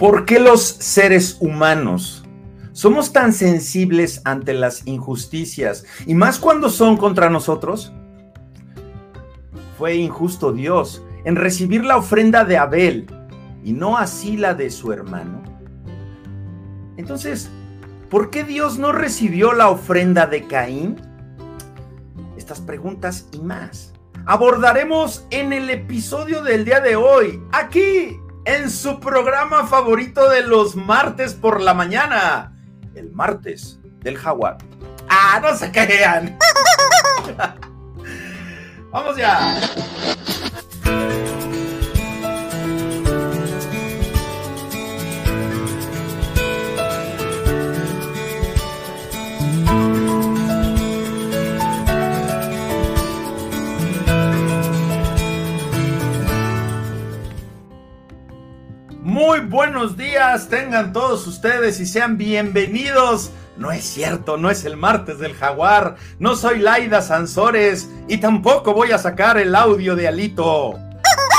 ¿Por qué los seres humanos somos tan sensibles ante las injusticias y más cuando son contra nosotros? Fue injusto Dios en recibir la ofrenda de Abel y no así la de su hermano. Entonces, ¿por qué Dios no recibió la ofrenda de Caín? Estas preguntas y más abordaremos en el episodio del día de hoy, aquí en su programa favorito de los martes por la mañana, el martes del jaguar. Ah, no se crean. Vamos ya. Muy buenos días, tengan todos ustedes y sean bienvenidos. No es cierto, no es el martes del jaguar, no soy Laida Sansores y tampoco voy a sacar el audio de Alito.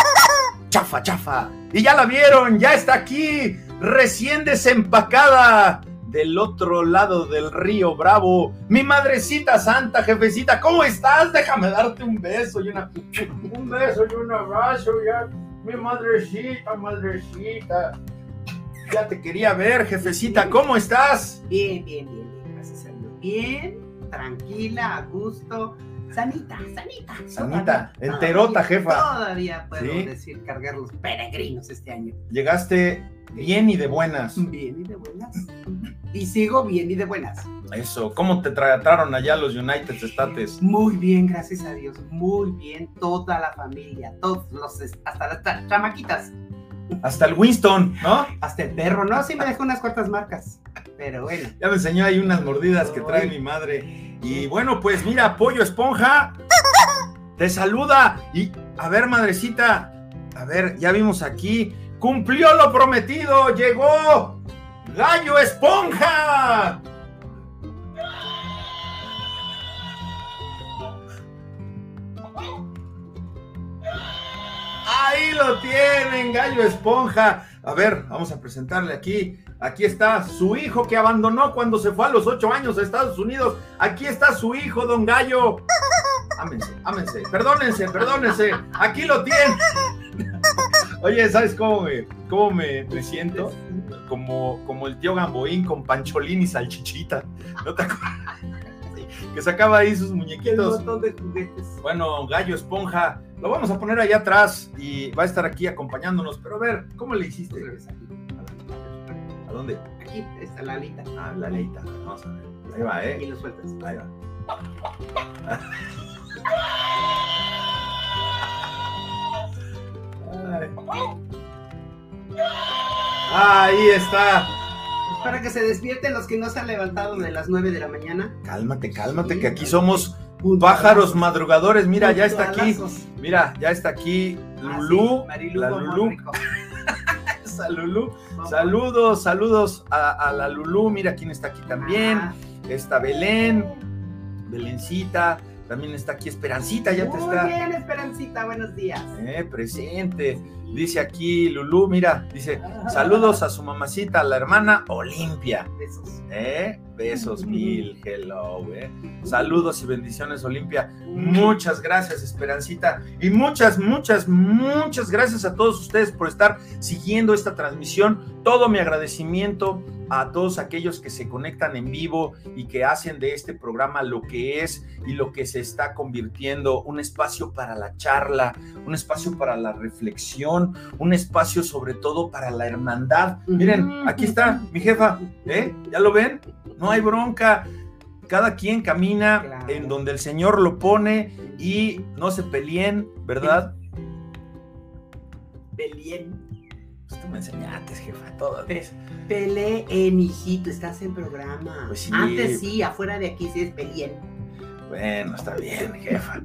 Chafa, chafa. Y ya la vieron, ya está aquí, recién desempacada del otro lado del río Bravo. Mi madrecita santa, jefecita, ¿cómo estás? Déjame darte un beso y una... Un beso y un abrazo, ya. Mi madrecita, madrecita. Ya te quería ver, jefecita. ¿Cómo estás? Bien, bien, bien, bien. Gracias a Dios. Bien, tranquila, a gusto. Sanita, sanita. Sanita, enterota, jefa. Todavía puedo ¿Sí? decir cargar los peregrinos este año. Llegaste bien y de buenas. Bien y de buenas. Y sigo bien y de buenas. Eso, ¿cómo te trataron allá los United States? Muy bien, gracias a Dios. Muy bien, toda la familia, todos los, hasta las chamaquitas, Hasta el Winston, ¿no? hasta el perro. No, sí me dejó unas cuantas marcas. Pero bueno. Ya me enseñó ahí unas mordidas que trae mi madre. Y bueno, pues mira, Pollo Esponja te saluda. Y a ver, madrecita, a ver, ya vimos aquí. Cumplió lo prometido, llegó Gallo Esponja. Ahí lo tienen, Gallo Esponja. A ver, vamos a presentarle aquí. Aquí está su hijo que abandonó cuando se fue a los ocho años a Estados Unidos. Aquí está su hijo, don Gallo. Ámense, ámense. Perdónense, perdónense. Aquí lo tienen. Oye, ¿sabes cómo me, cómo me, me siento? Como, como el tío Gamboín con Pancholín y Salchichita. ¿No te acuerdas? Que sacaba ahí sus Un muñequitos. montón de juguetes. Bueno, Gallo Esponja, lo vamos a poner allá atrás y va a estar aquí acompañándonos. Pero a ver, ¿cómo le hiciste? ¿A dónde? Aquí está la alita. Ah, la leita. Vamos a ver. Ahí va, Y ¿eh? lo sueltas. Ahí va. Ahí está. Pues para que se despierten los que no se han levantado de las 9 de la mañana. Cálmate, cálmate, que aquí somos pájaros madrugadores. Mira, ya está aquí. Mira, ya está aquí Ah, Lulú. sí, Marilú la Lulú. Saludos, saludos a, a la Lulú. Mira quién está aquí también. Ah, Está Belén, Belencita. También está aquí Esperancita, ya te Muy está bien, Esperancita, buenos días. eh, presente. Dice aquí Lulú, mira, dice, saludos a su mamacita, a la hermana Olimpia. Besos. ¿Eh? Besos mil, hello, ¿eh? Saludos y bendiciones, Olimpia. Muchas gracias, Esperancita. Y muchas, muchas, muchas gracias a todos ustedes por estar siguiendo esta transmisión. Todo mi agradecimiento a todos aquellos que se conectan en vivo y que hacen de este programa lo que es y lo que se está convirtiendo, un espacio para la charla, un espacio para la reflexión, un espacio sobre todo para la hermandad. Miren, aquí está mi jefa, ¿eh? ¿Ya lo ven? No hay bronca. Cada quien camina Claro. en donde el Señor lo pone y no se peleen, ¿verdad? Pelien. Pues tú me enseñaste, jefa, todo. Pe- Peleen, hijito, estás en programa. Pues sí. Antes sí, afuera de aquí sí es Pelien. Bueno, está bien, jefa.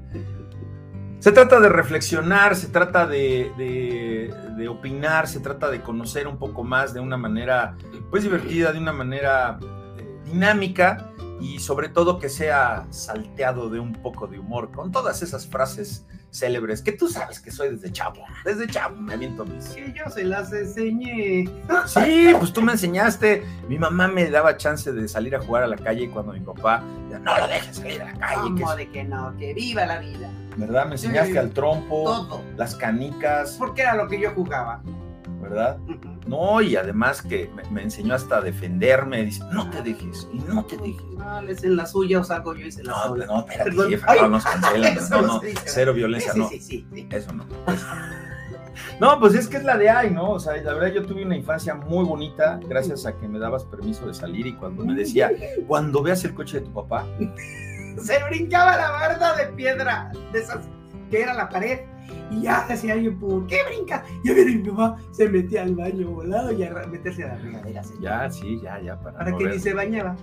Se trata de reflexionar, se trata de, de- de opinar, se trata de conocer un poco más de una manera, pues divertida, de una manera eh, dinámica. y sobre todo que sea salteado de un poco de humor, con todas esas frases célebres que tú sabes que soy desde chavo. Desde chavo me aviento mis. Que yo se las enseñé. Sí, pues tú me enseñaste. Mi mamá me daba chance de salir a jugar a la calle cuando mi papá, no lo dejes salir a la calle. ¿Cómo es-". de que no? Que viva la vida. ¿Verdad? Me enseñaste Sí. al trompo, Todo. las canicas, Porque era lo que yo jugaba. ¿verdad? No, y además que me, me enseñó hasta a defenderme. Dice, no te dejes, y no te dejes. No, les en la suya o salgo yo y se la No, sola. no, espérate, Perdón. jefa, Ay, no nos cancelan. No, no, cero violencia, sí, no. Sí, sí, sí. Eso no. eso. No, pues es que es la de ahí, ¿no? O sea, la verdad yo tuve una infancia muy bonita gracias a que me dabas permiso de salir y cuando me decía, cuando veas el coche de tu papá, Se brincaba la barda de piedra, de esas que era la pared. Y ya decía yo, ¿por qué brinca? Ya viene mi mamá, se metía al baño volado y a meterse a la regadera. señor. ya, sí, ya, ya, para, Para no que ver. ni se bañaba.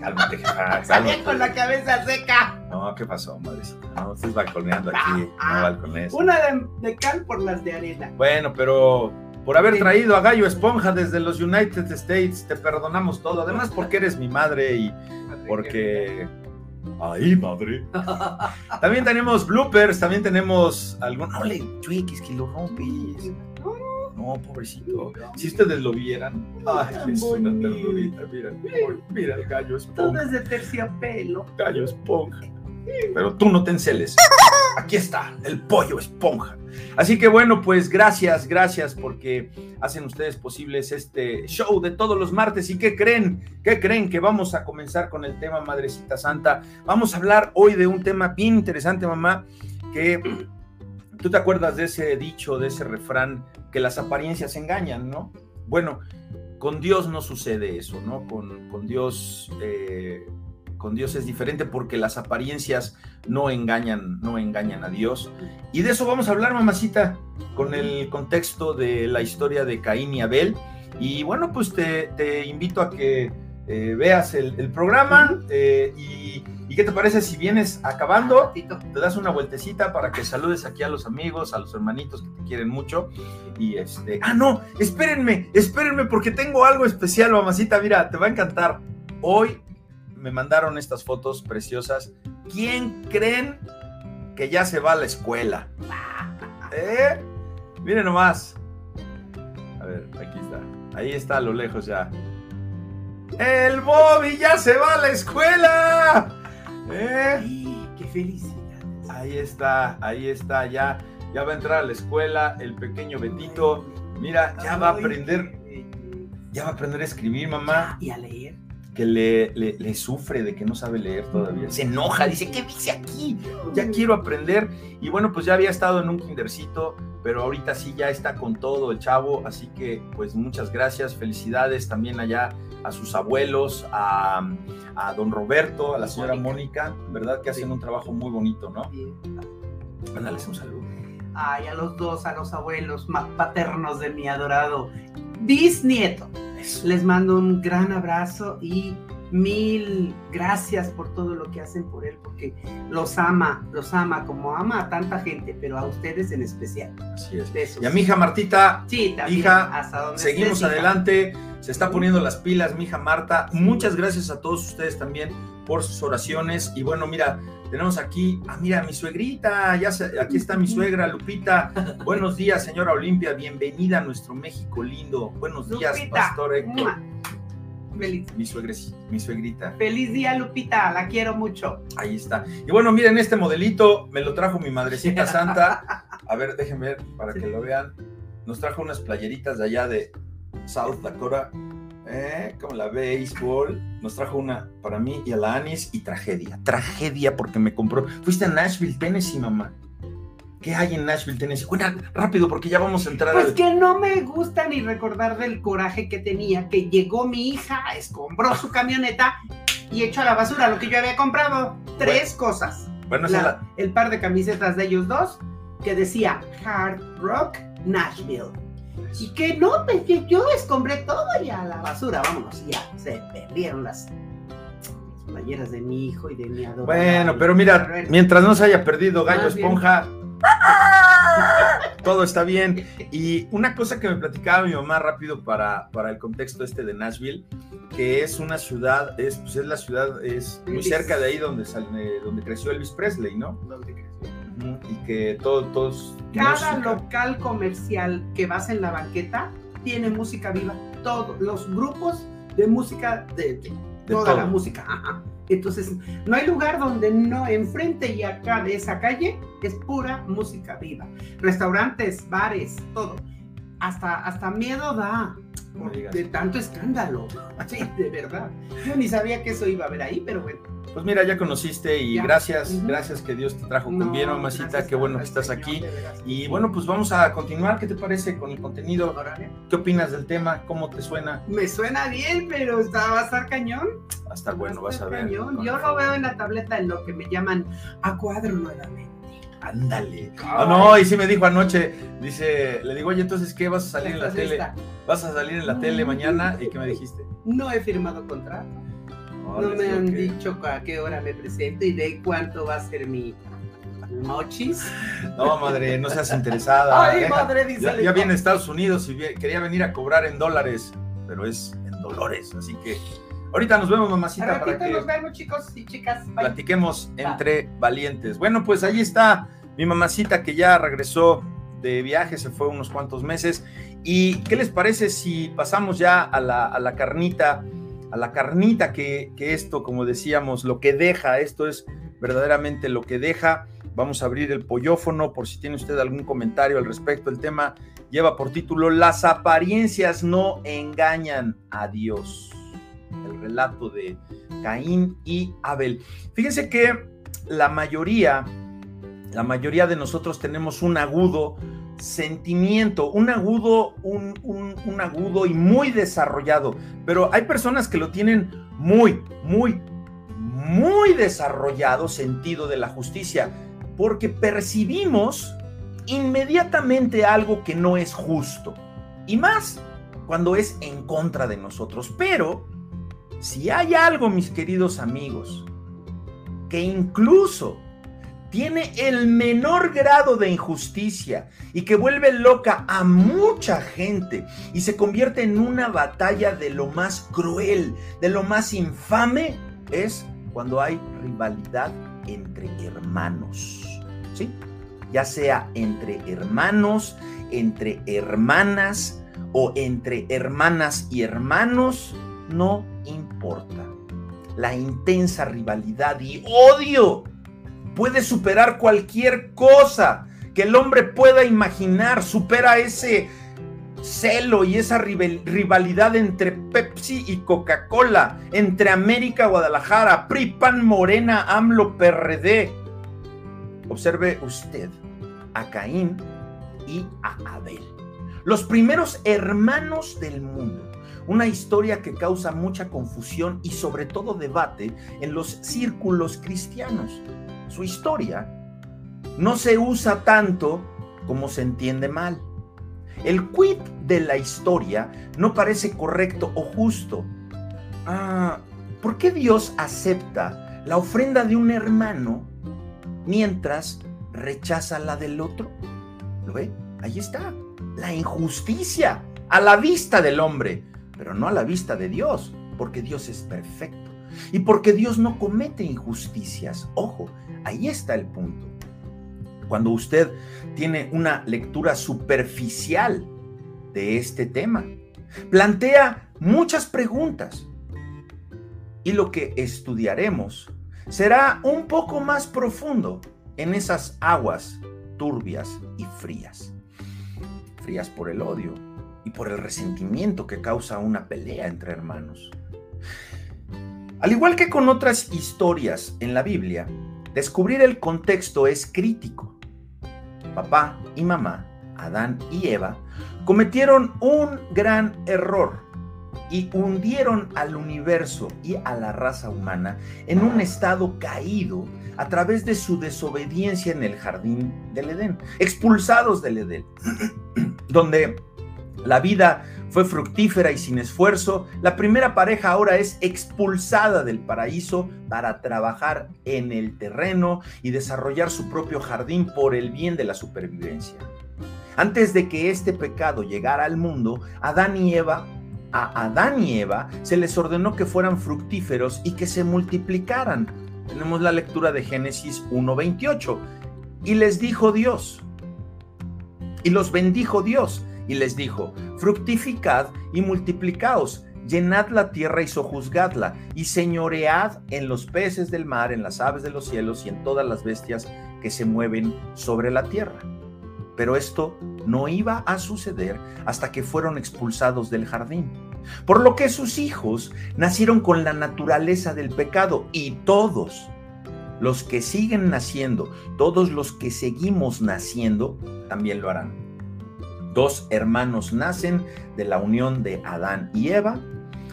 Cálmate, jefa, Salía con la cabeza seca. No, ¿qué pasó, madrecita? No, estás balconeando aquí, no Ah, balcones. Una de, de cal por las de arena. Bueno, pero por haber Sí. traído a Gallo Esponja desde los United States, te perdonamos todo. Además, porque eres mi madre y porque... ¡Ay, madre! También tenemos bloopers, también tenemos algún... No le chueques que lo rompes. No, pobrecito. Si ustedes lo vieran... ¡Ay, es una ternurita! Mira, mira el Gallo Todo Esponja. es de terciopelo. Gallo Esponja. Pero tú no te enceles. Aquí está, el pollo esponja. Así que bueno, pues gracias, gracias porque hacen ustedes posibles este show de todos los martes. ¿Y qué creen? ¿Qué creen? Que vamos a comenzar con el tema Madrecita Santa. Vamos a hablar hoy de un tema bien interesante, mamá, que tú te acuerdas de ese dicho, de ese refrán, que las apariencias engañan, ¿no? Bueno, con Dios no sucede eso, ¿no? Con, con Dios... eh, Dios es diferente porque las apariencias no engañan, no engañan a Dios. Y de eso vamos a hablar, mamacita, con el contexto de la historia de Caín y Abel. Y bueno, pues te, invito a que eh, veas el, programa eh, y, y qué te parece si vienes acabando, te das una vueltecita para que saludes aquí a los amigos, a los hermanitos que te quieren mucho. Y este, ah, no, espérenme, espérenme porque tengo algo especial, mamacita, mira, te va a encantar. Hoy me mandaron estas fotos preciosas. ¿Quién creen que ya se va a la escuela? ¿Eh? Miren nomás. A ver, aquí está. Ahí está a lo lejos ya. El Bobby ya se va a la escuela. ¿Eh? Qué felicidad. Ahí está, ahí está, ya, ya va a entrar a la escuela el pequeño Betito. Mira, ya va a aprender, ya va a aprender a escribir, mamá, Y a leer. Que le, le, le sufre de que no sabe leer todavía. Se enoja, dice, ¿qué dice aquí? Ya quiero aprender. Y bueno, pues ya había estado en un kindercito, pero ahorita sí ya está con todo el chavo. Así que, pues muchas gracias, felicidades también allá a sus abuelos, a, a don Roberto, a la señora Mónica. Mónica, ¿verdad? Que hacen un trabajo muy bonito, ¿no? Mándales un saludo. Ay, a los dos, a los abuelos más paternos de mi adorado bisnieto. Eso. Les mando un gran abrazo y mil gracias por todo lo que hacen por él, porque los ama, los ama como ama a tanta gente, pero a ustedes en especial. Así es. Besos. Y a mi hija Martita, Sí, también, hija, hasta donde seguimos estés, hija. adelante. Se está poniendo las pilas, mi hija Marta. Muchas gracias a todos ustedes también por sus oraciones. Y bueno, mira, tenemos aquí, ah, mira, mi suegrita, ya se- aquí está mi suegra, Lupita. Buenos días, señora Olimpia, bienvenida a nuestro México lindo. Buenos días. Pastor Héctor. Feliz, Mi, mi suegrita, feliz día, Lupita, la quiero mucho. ahí está. Y bueno, miren, este modelito me lo trajo mi madrecita santa. A ver, déjenme ver para que lo vean. Nos trajo unas playeritas de allá de South Dakota. ¿Eh? Como la béisbol. Nos trajo una para mí y a la Anis y tragedia. Tragedia porque me compró. Fuiste a Nashville, Tennessee, mamá. ¿Qué hay en Nashville, Tennessee? Cuenta rápido porque ya vamos a entrar Pues al- que no me gusta ni recordar del coraje que tenía, que llegó mi hija, escombró su camioneta y echó a la basura lo que yo había comprado. Tres cosas. Bueno, la- el par de camisetas de ellos dos que decía Hard Rock Nashville. Y que no, pues que yo escombré todo y a la basura, vámonos, ya se perdieron las, playeras de mi hijo y de mi adorada. Bueno, pero mira, mientras no se haya perdido Gallo. Esponja. todo está bien. Y una cosa que me platicaba mi mamá rápido para, para el contexto este de Nashville, que es una ciudad, es, pues es la ciudad, es muy cerca de ahí donde, sale, donde creció Elvis Presley, ¿no? Y que todo, todos... Cada local comercial que vas en la banqueta tiene música viva. Todos los grupos de música, de, toda la música. Entonces, no hay lugar donde no, enfrente y acá de esa calle, es pura música viva. Restaurantes, bares, todo. Hasta, hasta miedo da de tanto escándalo. Sí, de verdad. Yo ni sabía que eso iba a haber ahí, pero bueno. Pues mira, ya conociste y gracias, gracias que Dios te trajo con bien, mamacita, qué bueno que estás aquí. Y bueno, pues vamos a continuar, ¿qué te parece con el contenido? ¿Qué opinas del tema? ¿Cómo te suena? Me suena bien, pero va a estar cañón. Va a estar bueno, vas a ver. Yo lo veo en la tableta en lo que me llaman a cuadro nuevamente. Ándale. Ah, no, y sí me dijo anoche, dice, le digo, oye, entonces, ¿qué vas a salir en la tele? ¿Vas a salir en la tele mañana? ¿Y qué me dijiste? No he firmado contrato no me han dicho a qué hora me presento y de cuánto va a ser mi mochis. No, madre, no seas interesada. Ay, madre, dice. Ya, viene a Estados Unidos y quería venir a cobrar en dólares, pero es en dolores, así que ahorita nos vemos, mamacita. para que nos vemos, chicos y chicas. Platiquemos entre valientes. Bueno, pues ahí está mi mamacita que ya regresó de viaje, se fue unos cuantos meses. ¿Y qué les parece si pasamos ya a la, a la carnita? A la carnita que, esto, como decíamos, lo que deja, esto es verdaderamente lo que deja. Vamos a abrir el pollófono por si tiene usted algún comentario al respecto. El tema lleva por título Las apariencias no engañan a Dios. El relato de Caín y Abel. Fíjense que la mayoría, la mayoría de nosotros tenemos un agudo sentimiento, un agudo, un, un, agudo y muy desarrollado. Pero hay personas que lo tienen muy, muy, muy desarrollado sentido de la justicia, porque percibimos inmediatamente algo que no es justo. Y más cuando es en contra de nosotros. Pero si hay algo, mis queridos amigos, que incluso tiene el menor grado de injusticia y que vuelve loca a mucha gente y se convierte en una batalla de lo más cruel, de lo más infame, es cuando hay rivalidad entre hermanos. ¿Sí? Ya sea entre hermanos, entre hermanas o entre hermanas y hermanos, no importa. La intensa rivalidad y odio puede superar cualquier cosa que el hombre pueda imaginar, supera ese celo y esa rivalidad entre Pepsi y Coca-Cola, entre América, Guadalajara, PRI, PAN, Morena, AMLO, PRD. Observe usted a Caín y a Abel, los primeros hermanos del mundo. Una historia que causa mucha confusión y sobre todo debate en los círculos cristianos su historia, no se usa tanto como se entiende mal. El quid de la historia no parece correcto o justo. Ah, ¿Por qué Dios acepta la ofrenda de un hermano mientras rechaza la del otro? ¿Lo ve? Ahí está. La injusticia a la vista del hombre, pero no a la vista de Dios, porque Dios es perfecto. Y porque Dios no comete injusticias. Ojo, ahí está el punto. Cuando usted tiene una lectura superficial de este tema, plantea muchas preguntas. Y lo que estudiaremos será un poco más profundo en esas aguas turbias y frías. Frías por el odio y por el resentimiento que causa una pelea entre hermanos. Al igual que con otras historias en la Biblia, descubrir el contexto es crítico. Papá y mamá, Adán y Eva, cometieron un gran error y hundieron al universo y a la raza humana en un estado caído a través de su desobediencia en el jardín del Edén, expulsados del Edén, donde la vida fue fructífera y sin esfuerzo, la primera pareja ahora es expulsada del paraíso para trabajar en el terreno y desarrollar su propio jardín por el bien de la supervivencia. Antes de que este pecado llegara al mundo, Adán y Eva, a Adán y Eva se les ordenó que fueran fructíferos y que se multiplicaran. Tenemos la lectura de Génesis 1:28. Y les dijo Dios, y los bendijo Dios, y les dijo, fructificad y multiplicaos, llenad la tierra y sojuzgadla, y señoread en los peces del mar, en las aves de los cielos y en todas las bestias que se mueven sobre la tierra. Pero esto no iba a suceder hasta que fueron expulsados del jardín. Por lo que sus hijos nacieron con la naturaleza del pecado y todos los que siguen naciendo, todos los que seguimos naciendo, también lo harán. Dos hermanos nacen de la unión de Adán y Eva.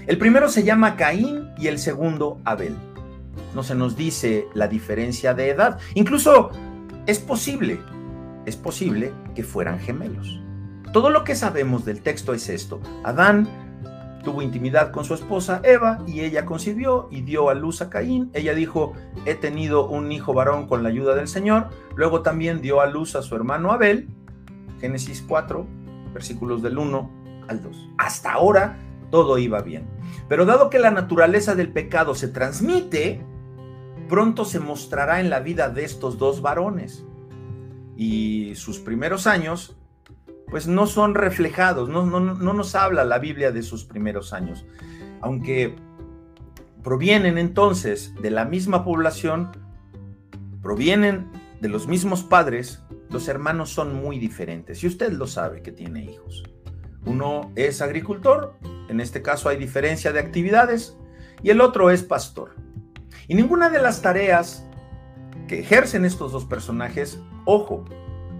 El primero se llama Caín y el segundo Abel. No se nos dice la diferencia de edad. Incluso es posible, es posible que fueran gemelos. Todo lo que sabemos del texto es esto. Adán tuvo intimidad con su esposa Eva y ella concibió y dio a luz a Caín. Ella dijo, he tenido un hijo varón con la ayuda del Señor. Luego también dio a luz a su hermano Abel. Génesis 4, versículos del 1 al 2. Hasta ahora todo iba bien. Pero dado que la naturaleza del pecado se transmite, pronto se mostrará en la vida de estos dos varones. Y sus primeros años pues no son reflejados, no, no, no nos habla la Biblia de sus primeros años. Aunque provienen entonces de la misma población, provienen de los mismos padres, los hermanos son muy diferentes. Y usted lo sabe que tiene hijos. Uno es agricultor, en este caso hay diferencia de actividades, y el otro es pastor. Y ninguna de las tareas que ejercen estos dos personajes, ojo,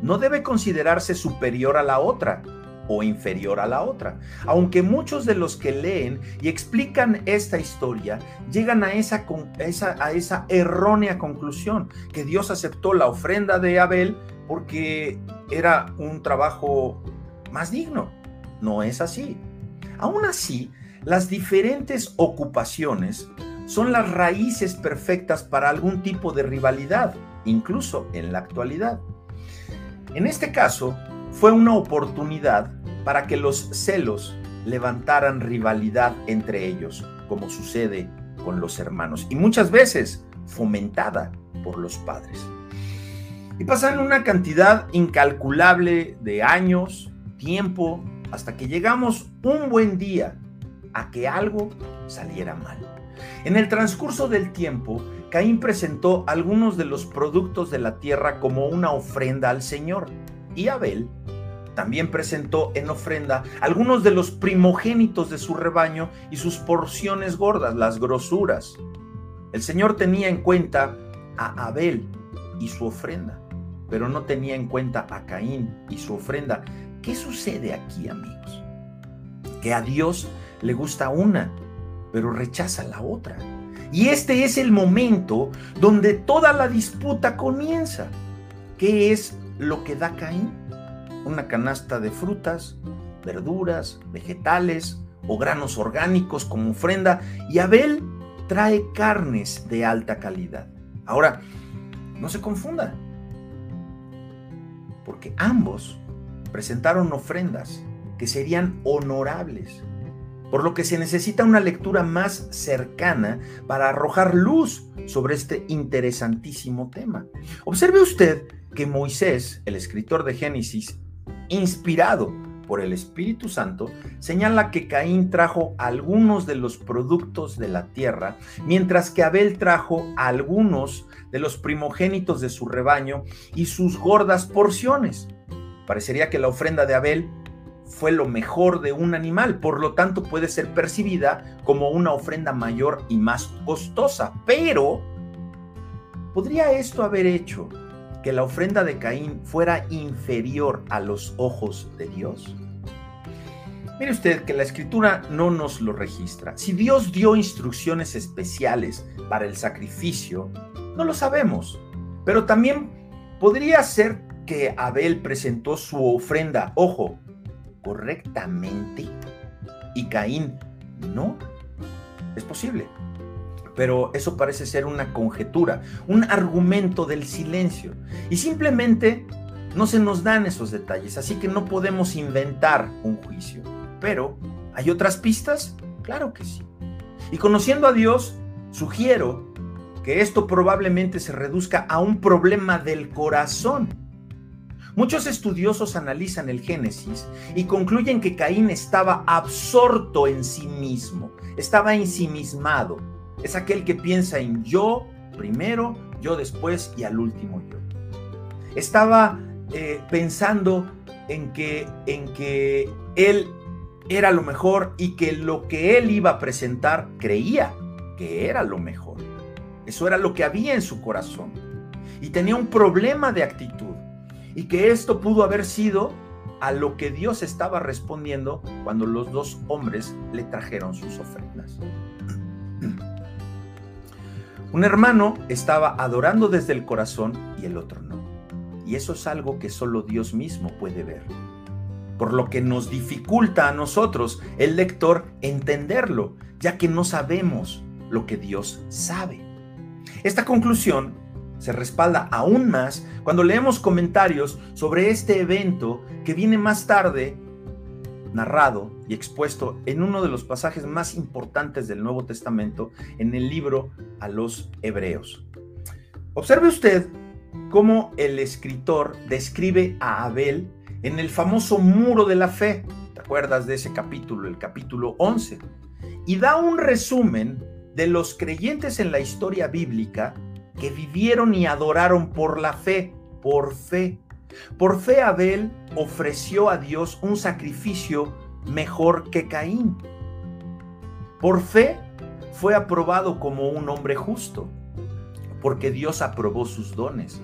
no debe considerarse superior a la otra o inferior a la otra. Aunque muchos de los que leen y explican esta historia llegan a esa, a esa errónea conclusión, que Dios aceptó la ofrenda de Abel porque era un trabajo más digno. No es así. Aún así, las diferentes ocupaciones son las raíces perfectas para algún tipo de rivalidad, incluso en la actualidad. En este caso, fue una oportunidad para que los celos levantaran rivalidad entre ellos, como sucede con los hermanos, y muchas veces fomentada por los padres. Y pasan una cantidad incalculable de años, tiempo, hasta que llegamos un buen día a que algo saliera mal. En el transcurso del tiempo, Caín presentó algunos de los productos de la tierra como una ofrenda al Señor. Y Abel también presentó en ofrenda algunos de los primogénitos de su rebaño y sus porciones gordas, las grosuras. El Señor tenía en cuenta a Abel y su ofrenda, pero no tenía en cuenta a Caín y su ofrenda. ¿Qué sucede aquí, amigos? Que a Dios le gusta una, pero rechaza la otra. Y este es el momento donde toda la disputa comienza. ¿Qué es lo que da Caín? Una canasta de frutas, verduras, vegetales o granos orgánicos como ofrenda. Y Abel trae carnes de alta calidad. Ahora, no se confunda, porque ambos presentaron ofrendas que serían honorables por lo que se necesita una lectura más cercana para arrojar luz sobre este interesantísimo tema. Observe usted que Moisés, el escritor de Génesis, inspirado por el Espíritu Santo, señala que Caín trajo algunos de los productos de la tierra, mientras que Abel trajo algunos de los primogénitos de su rebaño y sus gordas porciones. Parecería que la ofrenda de Abel fue lo mejor de un animal, por lo tanto puede ser percibida como una ofrenda mayor y más costosa. Pero, ¿podría esto haber hecho que la ofrenda de Caín fuera inferior a los ojos de Dios? Mire usted que la escritura no nos lo registra. Si Dios dio instrucciones especiales para el sacrificio, no lo sabemos. Pero también podría ser que Abel presentó su ofrenda, ojo, correctamente y Caín no. Es posible. Pero eso parece ser una conjetura, un argumento del silencio. Y simplemente no se nos dan esos detalles, así que no podemos inventar un juicio. Pero, ¿hay otras pistas? Claro que sí. Y conociendo a Dios, sugiero que esto probablemente se reduzca a un problema del corazón. Muchos estudiosos analizan el Génesis y concluyen que Caín estaba absorto en sí mismo, estaba ensimismado. Es aquel que piensa en yo primero, yo después y al último yo. Estaba eh, pensando en que, en que él era lo mejor y que lo que él iba a presentar creía que era lo mejor. Eso era lo que había en su corazón. Y tenía un problema de actitud. Y que esto pudo haber sido a lo que Dios estaba respondiendo cuando los dos hombres le trajeron sus ofrendas. Un hermano estaba adorando desde el corazón y el otro no. Y eso es algo que solo Dios mismo puede ver. Por lo que nos dificulta a nosotros, el lector, entenderlo, ya que no sabemos lo que Dios sabe. Esta conclusión se respalda aún más cuando leemos comentarios sobre este evento que viene más tarde narrado y expuesto en uno de los pasajes más importantes del Nuevo Testamento en el libro a los Hebreos. Observe usted cómo el escritor describe a Abel en el famoso muro de la fe. ¿Te acuerdas de ese capítulo, el capítulo 11? Y da un resumen de los creyentes en la historia bíblica que vivieron y adoraron por la fe, por fe. Por fe Abel ofreció a Dios un sacrificio mejor que Caín. Por fe fue aprobado como un hombre justo, porque Dios aprobó sus dones.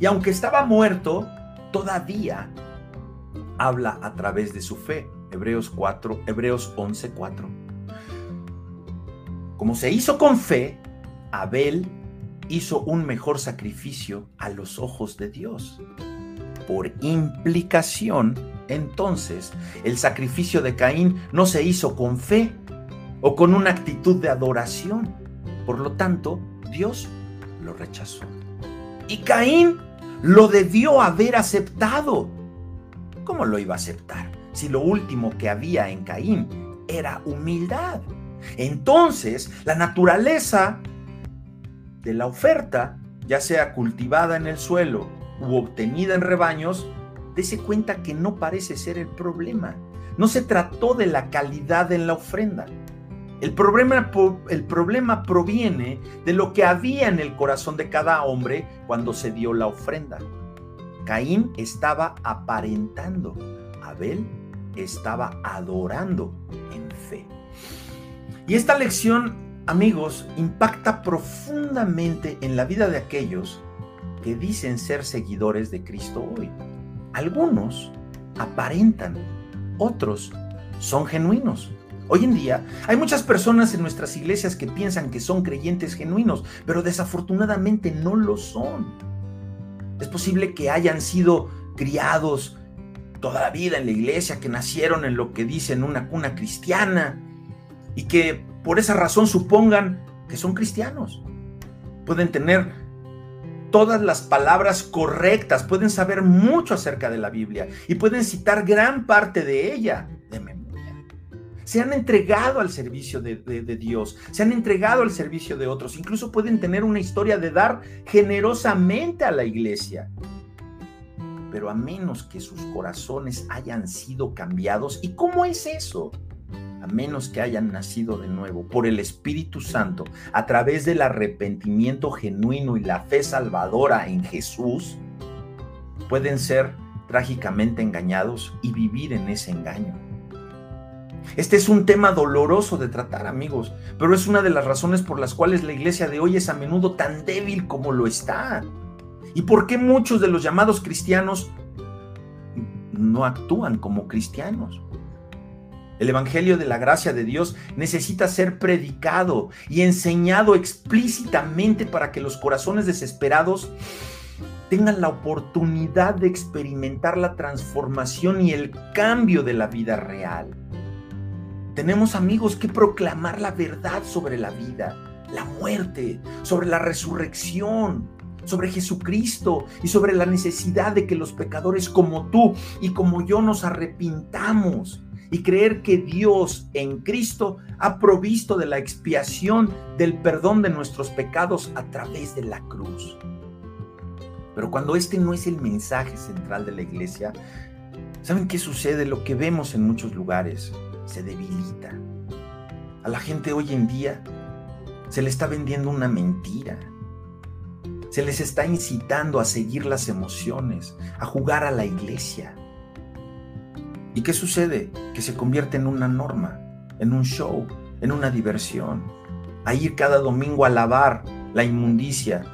Y aunque estaba muerto, todavía habla a través de su fe. Hebreos 4, Hebreos 11, 4. Como se hizo con fe, Abel hizo un mejor sacrificio a los ojos de Dios. Por implicación, entonces, el sacrificio de Caín no se hizo con fe o con una actitud de adoración. Por lo tanto, Dios lo rechazó. Y Caín lo debió haber aceptado. ¿Cómo lo iba a aceptar si lo último que había en Caín era humildad? Entonces, la naturaleza de la oferta, ya sea cultivada en el suelo u obtenida en rebaños, dése cuenta que no parece ser el problema. No se trató de la calidad en la ofrenda. El problema, el problema proviene de lo que había en el corazón de cada hombre cuando se dio la ofrenda. Caín estaba aparentando, Abel estaba adorando en fe. Y esta lección, amigos, impacta profundamente en la vida de aquellos que dicen ser seguidores de Cristo hoy. Algunos aparentan, otros son genuinos. Hoy en día hay muchas personas en nuestras iglesias que piensan que son creyentes genuinos, pero desafortunadamente no lo son. Es posible que hayan sido criados toda la vida en la iglesia, que nacieron en lo que dicen una cuna cristiana y que por esa razón supongan que son cristianos. Pueden tener todas las palabras correctas, pueden saber mucho acerca de la Biblia y pueden citar gran parte de ella de memoria se han entregado al servicio de, Dios, se han entregado al servicio de otros, incluso pueden tener una historia de dar generosamente a la iglesia. Pero a menos que sus corazones hayan sido cambiados, ¿y cómo es eso? A menos que hayan nacido de nuevo por el Espíritu Santo a través del arrepentimiento genuino y la fe salvadora en Jesús, pueden ser trágicamente engañados y vivir en ese engaño. Este es un tema doloroso de tratar, amigos, pero es una de las razones por las cuales la iglesia de hoy es a menudo tan débil como lo está. ¿Y por qué muchos de los llamados cristianos no actúan como cristianos? El Evangelio de la gracia de Dios necesita ser predicado y enseñado explícitamente para que los corazones desesperados tengan la oportunidad de experimentar la transformación y el cambio de la vida real. Tenemos amigos que proclamar la verdad sobre la vida, la muerte, sobre la resurrección, sobre Jesucristo y sobre la necesidad de que los pecadores como tú y como yo nos arrepintamos y creer que Dios en Cristo ha provisto de la expiación del perdón de nuestros pecados a través de la cruz. Pero cuando este no es el mensaje central de la iglesia, ¿saben qué sucede? Lo que vemos en muchos lugares se debilita. A la gente hoy en día se le está vendiendo una mentira. Se les está incitando a seguir las emociones, a jugar a la iglesia. ¿Y qué sucede? Que se convierte en una norma, en un show, en una diversión, a ir cada domingo a lavar la inmundicia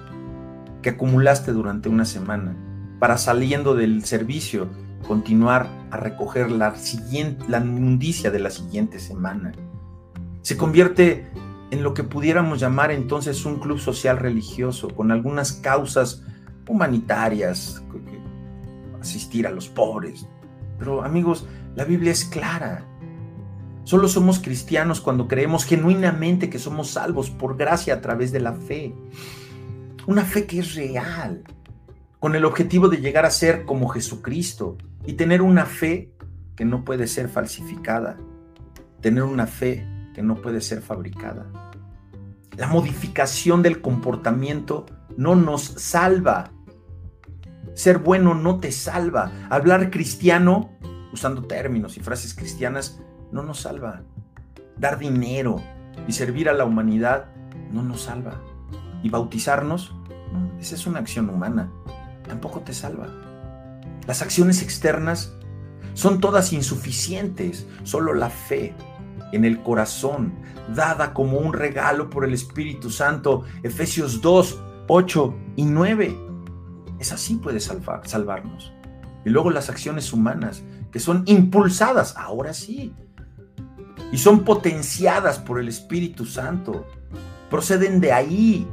que acumulaste durante una semana, para saliendo del servicio continuar a recoger la, siguiente, la inmundicia de la siguiente semana. Se convierte en lo que pudiéramos llamar entonces un club social religioso, con algunas causas humanitarias, asistir a los pobres. Pero amigos, la Biblia es clara. Solo somos cristianos cuando creemos genuinamente que somos salvos por gracia a través de la fe. Una fe que es real, con el objetivo de llegar a ser como Jesucristo y tener una fe que no puede ser falsificada, tener una fe que no puede ser fabricada. La modificación del comportamiento no nos salva. Ser bueno no te salva. Hablar cristiano, usando términos y frases cristianas, no nos salva. Dar dinero y servir a la humanidad no nos salva. Y bautizarnos, esa es una acción humana, tampoco te salva. Las acciones externas son todas insuficientes, solo la fe en el corazón, dada como un regalo por el Espíritu Santo, Efesios 2, 8 y 9. Es así puede salvar, salvarnos. Y luego las acciones humanas, que son impulsadas, ahora sí, y son potenciadas por el Espíritu Santo. Proceden de ahí,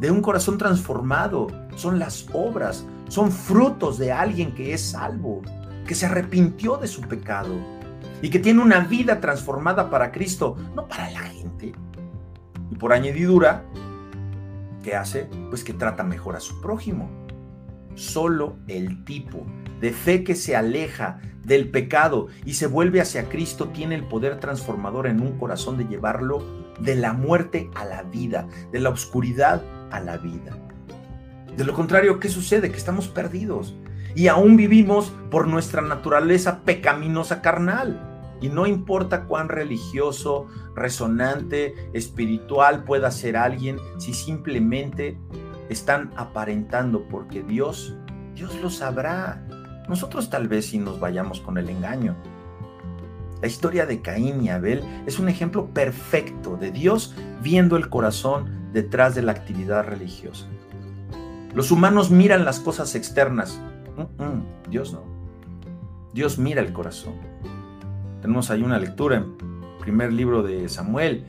de un corazón transformado. Son las obras, son frutos de alguien que es salvo, que se arrepintió de su pecado y que tiene una vida transformada para Cristo, no para la gente. Y por añadidura, ¿qué hace? Pues que trata mejor a su prójimo. Solo el tipo de fe que se aleja del pecado y se vuelve hacia Cristo tiene el poder transformador en un corazón de llevarlo de la muerte a la vida, de la oscuridad a la vida. De lo contrario, ¿qué sucede? Que estamos perdidos y aún vivimos por nuestra naturaleza pecaminosa carnal. Y no importa cuán religioso, resonante, espiritual pueda ser alguien, si simplemente están aparentando porque Dios, Dios lo sabrá. Nosotros tal vez si nos vayamos con el engaño. La historia de Caín y Abel es un ejemplo perfecto de Dios viendo el corazón detrás de la actividad religiosa. Los humanos miran las cosas externas, Dios no. Dios mira el corazón. Tenemos ahí una lectura en primer libro de Samuel,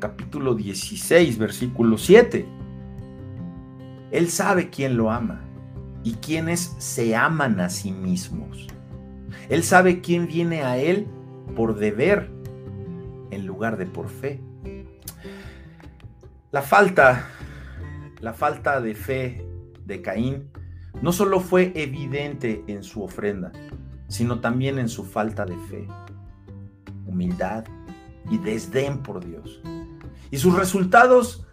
capítulo 16, versículo 7. Él sabe quién lo ama y quiénes se aman a sí mismos. Él sabe quién viene a Él por deber en lugar de por fe. La falta, la falta de fe de Caín no solo fue evidente en su ofrenda, sino también en su falta de fe, humildad y desdén por Dios. Y sus resultados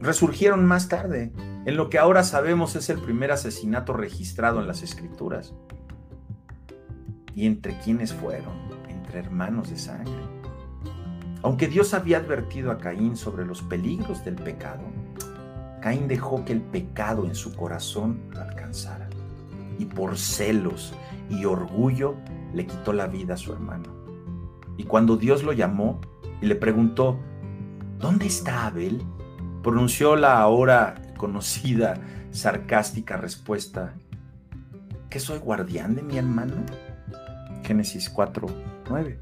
resurgieron más tarde, en lo que ahora sabemos es el primer asesinato registrado en las escrituras. ¿Y entre quiénes fueron? Entre hermanos de sangre. Aunque Dios había advertido a Caín sobre los peligros del pecado, Caín dejó que el pecado en su corazón lo alcanzara. Y por celos y orgullo le quitó la vida a su hermano. Y cuando Dios lo llamó y le preguntó, ¿dónde está Abel? Pronunció la ahora conocida, sarcástica respuesta, ¿que soy guardián de mi hermano? Génesis 4, 9.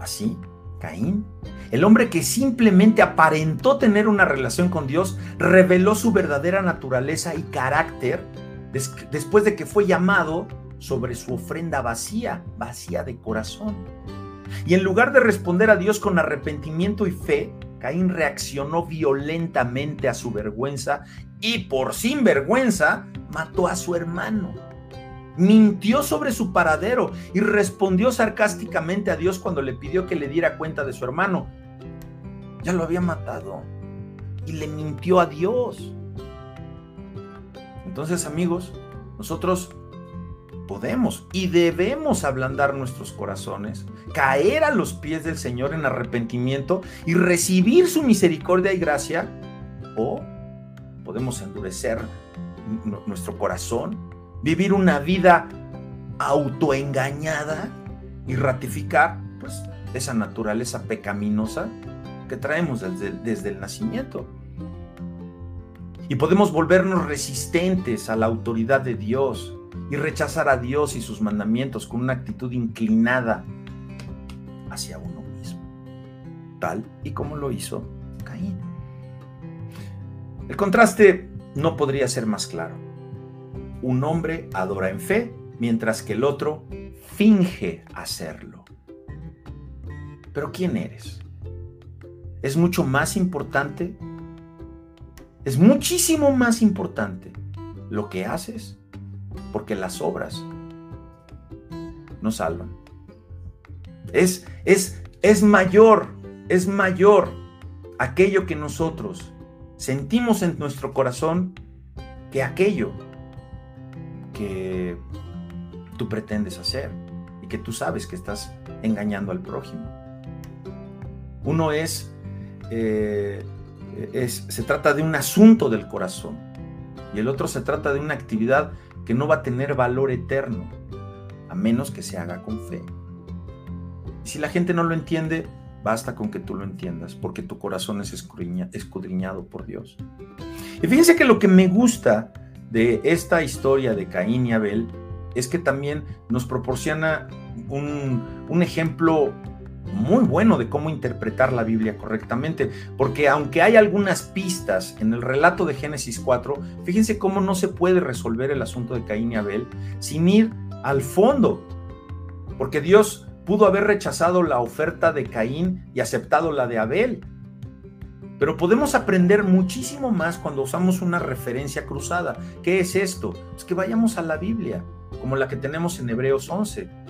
Así, Caín el hombre que simplemente aparentó tener una relación con Dios reveló su verdadera naturaleza y carácter después de que fue llamado sobre su ofrenda vacía, vacía de corazón. Y en lugar de responder a Dios con arrepentimiento y fe, Caín reaccionó violentamente a su vergüenza y por sinvergüenza mató a su hermano. Mintió sobre su paradero y respondió sarcásticamente a Dios cuando le pidió que le diera cuenta de su hermano. Ya lo había matado y le mintió a Dios. Entonces, amigos, nosotros podemos y debemos ablandar nuestros corazones, caer a los pies del Señor en arrepentimiento y recibir su misericordia y gracia, o podemos endurecer nuestro corazón, vivir una vida autoengañada y ratificar pues esa naturaleza pecaminosa que traemos desde, desde el nacimiento. Y podemos volvernos resistentes a la autoridad de Dios, y rechazar a Dios y sus mandamientos con una actitud inclinada hacia uno mismo, tal y como lo hizo Caín. El contraste no podría ser más claro. Un hombre adora en fe, mientras que el otro finge hacerlo. Pero ¿quién eres? Es mucho más importante, es muchísimo más importante lo que haces porque las obras no salvan. Es, es, es mayor, es mayor aquello que nosotros sentimos en nuestro corazón que aquello que tú pretendes hacer y que tú sabes que estás engañando al prójimo. Uno es, eh, es, se trata de un asunto del corazón y el otro se trata de una actividad que no va a tener valor eterno, a menos que se haga con fe. Y si la gente no lo entiende, basta con que tú lo entiendas, porque tu corazón es escudriñado por Dios. Y fíjense que lo que me gusta de esta historia de Caín y Abel es que también nos proporciona un, un ejemplo muy bueno de cómo interpretar la Biblia correctamente, porque aunque hay algunas pistas en el relato de Génesis 4, fíjense cómo no se puede resolver el asunto de Caín y Abel sin ir al fondo, porque Dios pudo haber rechazado la oferta de Caín y aceptado la de Abel. Pero podemos aprender muchísimo más cuando usamos una referencia cruzada. ¿Qué es esto? Es que vayamos a la Biblia, como la que tenemos en Hebreos 11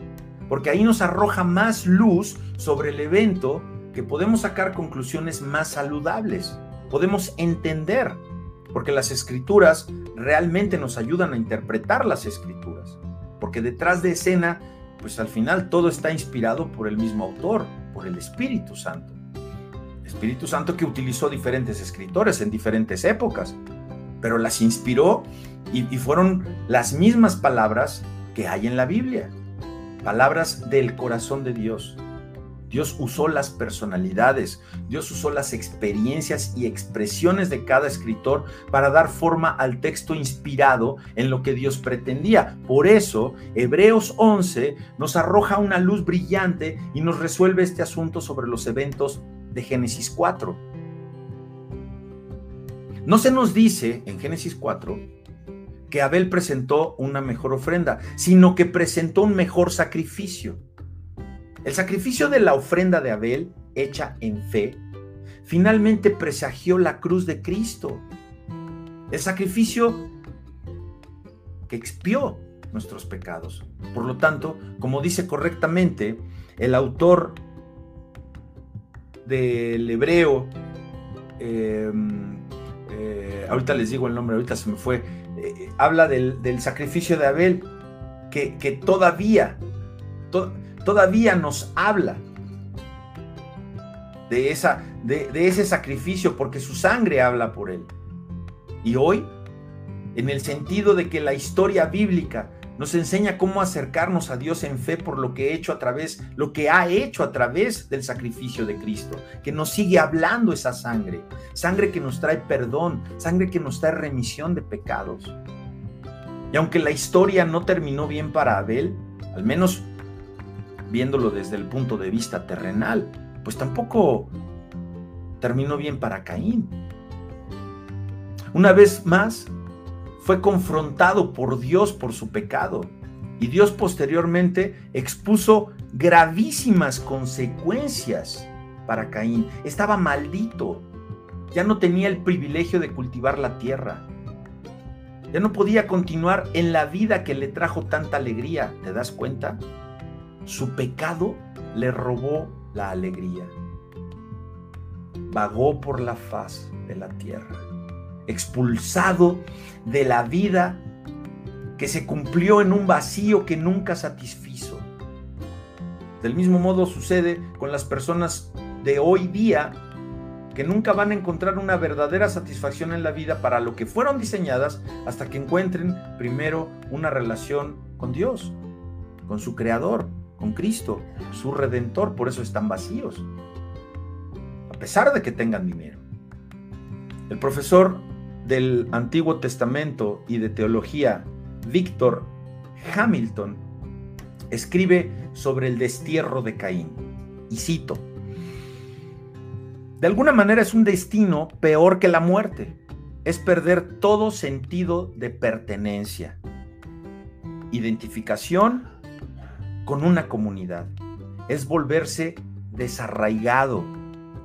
porque ahí nos arroja más luz sobre el evento que podemos sacar conclusiones más saludables, podemos entender, porque las escrituras realmente nos ayudan a interpretar las escrituras, porque detrás de escena, pues al final todo está inspirado por el mismo autor, por el Espíritu Santo. Espíritu Santo que utilizó diferentes escritores en diferentes épocas, pero las inspiró y, fueron las mismas palabras que hay en la Biblia palabras del corazón de Dios. Dios usó las personalidades, Dios usó las experiencias y expresiones de cada escritor para dar forma al texto inspirado en lo que Dios pretendía. Por eso, Hebreos 11 nos arroja una luz brillante y nos resuelve este asunto sobre los eventos de Génesis 4. No se nos dice en Génesis 4 que Abel presentó una mejor ofrenda, sino que presentó un mejor sacrificio. El sacrificio de la ofrenda de Abel, hecha en fe, finalmente presagió la cruz de Cristo. El sacrificio que expió nuestros pecados. Por lo tanto, como dice correctamente el autor del hebreo, em, eh, ahorita les digo el nombre, ahorita se me fue, habla del, sacrificio de Abel, que, todavía, todavía nos habla de, esa, de, de ese sacrificio, porque su sangre habla por él. Y hoy, en el sentido de que la historia bíblica nos enseña cómo acercarnos a Dios en fe por lo que he hecho a través, lo que ha hecho a través del sacrificio de Cristo, que nos sigue hablando esa sangre, sangre que nos trae perdón, sangre que nos trae remisión de pecados. Y aunque la historia no terminó bien para Abel, al menos viéndolo desde el punto de vista terrenal, pues tampoco terminó bien para Caín. Una vez más, fue confrontado por Dios por su pecado. Y Dios posteriormente expuso gravísimas consecuencias para Caín. Estaba maldito. Ya no tenía el privilegio de cultivar la tierra. Ya no podía continuar en la vida que le trajo tanta alegría. ¿Te das cuenta? Su pecado le robó la alegría. Vagó por la faz de la tierra, expulsado de la vida que se cumplió en un vacío que nunca satisfizo. Del mismo modo sucede con las personas de hoy día que nunca van a encontrar una verdadera satisfacción en la vida para lo que fueron diseñadas hasta que encuentren primero una relación con Dios, con su Creador, con Cristo, su Redentor. Por eso están vacíos, a pesar de que tengan dinero. El profesor del Antiguo Testamento y de teología, Víctor Hamilton, escribe sobre el destierro de Caín. Y cito, de alguna manera es un destino peor que la muerte. Es perder todo sentido de pertenencia, identificación con una comunidad. Es volverse desarraigado,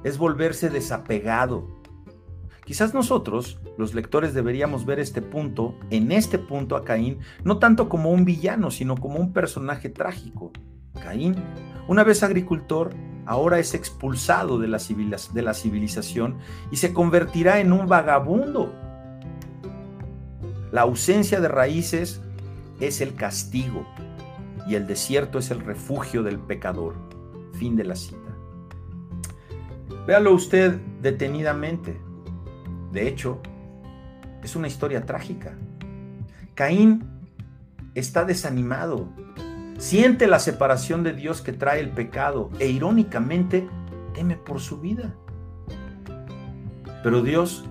es volverse desapegado. Quizás nosotros, los lectores, deberíamos ver este punto, en este punto a Caín, no tanto como un villano, sino como un personaje trágico. Caín, una vez agricultor, ahora es expulsado de la, civilización y se convertirá en un vagabundo. La ausencia de raíces es el castigo y el desierto es el refugio del pecador. Fin de la cita. Véalo usted detenidamente. De hecho, es una historia trágica. Caín está desanimado, siente la separación de Dios que trae el pecado e irónicamente teme por su vida. Pero Dios,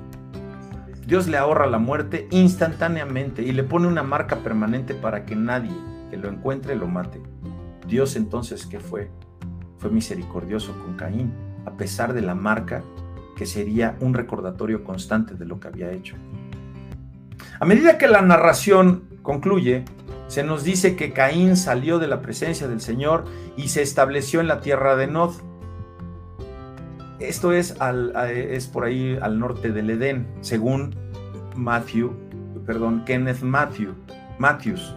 Dios le ahorra la muerte instantáneamente y le pone una marca permanente para que nadie que lo encuentre lo mate. Dios entonces, ¿qué fue? Fue misericordioso con Caín, a pesar de la marca que sería un recordatorio constante de lo que había hecho. A medida que la narración concluye, se nos dice que Caín salió de la presencia del Señor y se estableció en la tierra de Nod. Esto es, es por ahí al norte del Edén, según Matthew, perdón, Kenneth Matthew, Matthews.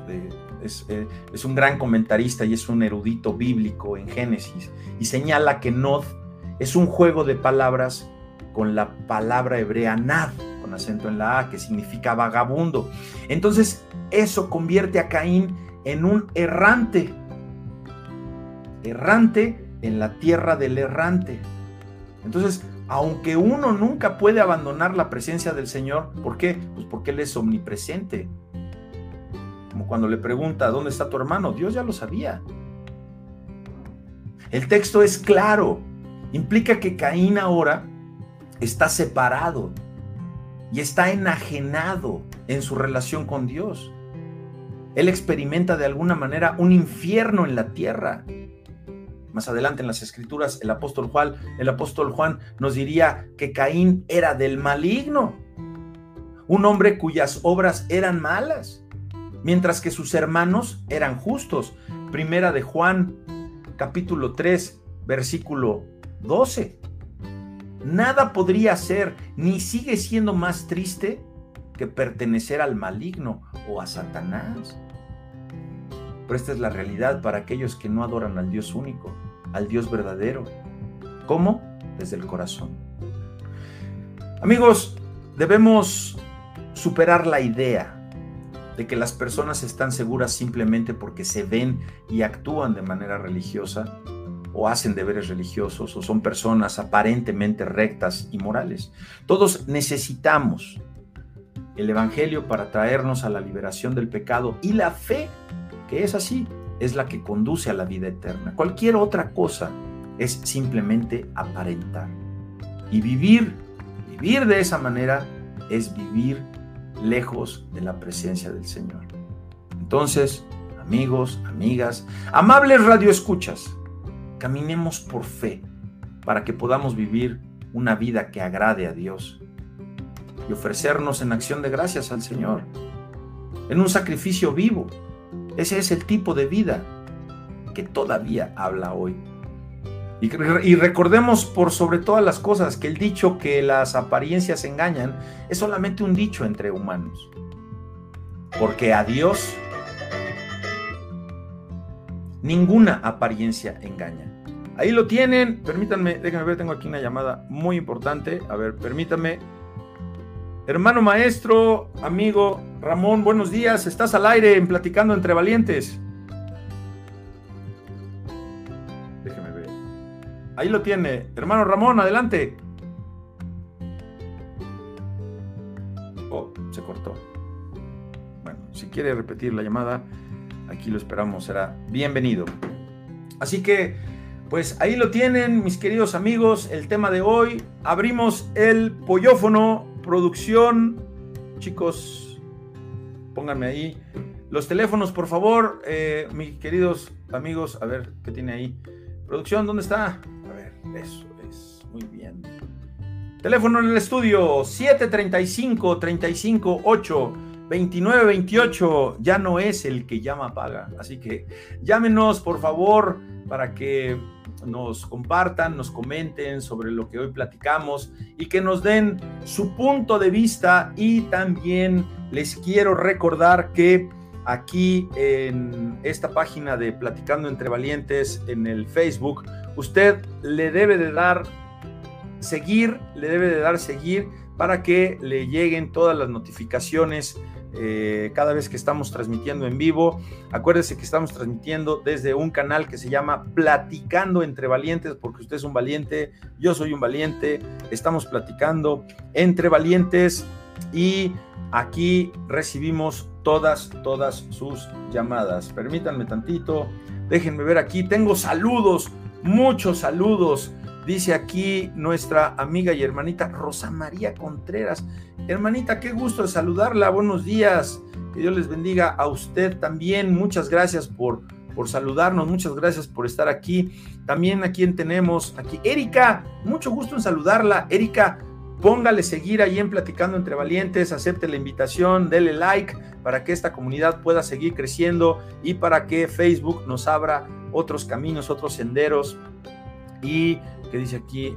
es, eh, es, un gran comentarista y es un erudito bíblico en Génesis. Y señala que Nod es un juego de palabras con la palabra hebrea Nad, con acento en la A, que significa vagabundo. Entonces, eso convierte a Caín en un errante. Errante en la tierra del errante. Entonces, aunque uno nunca puede abandonar la presencia del Señor, ¿por qué? Pues porque Él es omnipresente. Como cuando le pregunta, ¿dónde está tu hermano? Dios ya lo sabía. El texto es claro. Implica que Caín ahora está separado y está enajenado en su relación con Dios. Él experimenta de alguna manera un infierno en la tierra. Más adelante en las escrituras, el apóstol Juan, el apóstol Juan nos diría que Caín era del maligno, un hombre cuyas obras eran malas, mientras que sus hermanos eran justos. Primera de Juan, capítulo 3, versículo 12. Nada podría ser ni sigue siendo más triste que pertenecer al maligno o a Satanás. Pero esta es la realidad para aquellos que no adoran al Dios único, al Dios verdadero. ¿Cómo? Desde el corazón. Amigos, debemos superar la idea de que las personas están seguras simplemente porque se ven y actúan de manera religiosa o hacen deberes religiosos o son personas aparentemente rectas y morales. Todos necesitamos el Evangelio para traernos a la liberación del pecado y la fe, que es así, es la que conduce a la vida eterna. Cualquier otra cosa es simplemente aparentar. Y vivir, vivir de esa manera es vivir lejos de la presencia del Señor. Entonces, amigos, amigas, amables radioescuchas, caminemos por fe para que podamos vivir una vida que agrade a Dios y ofrecernos en acción de gracias al Señor, en un sacrificio vivo. Ese es el tipo de vida que todavía habla hoy. Y, y, recordemos por sobre todas las cosas que el dicho que las apariencias engañan es solamente un dicho entre humanos. porque a Dios ninguna apariencia engaña. Ahí lo tienen, permítanme, déjenme ver, tengo aquí una llamada muy importante. A ver, permítanme. Hermano maestro, amigo Ramón, buenos días. Estás al aire en Platicando entre Valientes. Déjeme ver. Ahí lo tiene. Hermano Ramón, adelante. Oh, se cortó. Bueno, si quiere repetir la llamada, aquí lo esperamos. Será bienvenido. Así que, pues ahí lo tienen, mis queridos amigos. El tema de hoy. Abrimos el pollófono, producción. Chicos, pónganme ahí. Los teléfonos, por favor, eh, mis queridos amigos. A ver, ¿qué tiene ahí? Producción, ¿dónde está? A ver, eso es. Muy bien. Teléfono en el estudio 735 358 2928 ya no es el que llama paga. Así que llámenos por favor para que nos compartan, nos comenten sobre lo que hoy platicamos y que nos den su punto de vista y también les quiero recordar que aquí en esta página de Platicando entre Valientes en el Facebook, usted le debe de dar seguir, le debe de dar seguir para que le lleguen todas las notificaciones eh, cada vez que estamos transmitiendo en vivo. Acuérdese que estamos transmitiendo desde un canal que se llama Platicando entre Valientes, porque usted es un valiente, yo soy un valiente, estamos platicando entre valientes y aquí recibimos todas, todas sus llamadas. Permítanme tantito, déjenme ver aquí, tengo saludos, muchos saludos. Dice aquí nuestra amiga y hermanita Rosa María Contreras. Hermanita, qué gusto saludarla. Buenos días. Que Dios les bendiga a usted también. Muchas gracias por, por saludarnos. Muchas gracias por estar aquí. También a quien tenemos aquí. Erika, mucho gusto en saludarla. Erika, póngale seguir ahí en Platicando entre Valientes. Acepte la invitación, dele like para que esta comunidad pueda seguir creciendo y para que Facebook nos abra otros caminos, otros senderos. Y que dice aquí,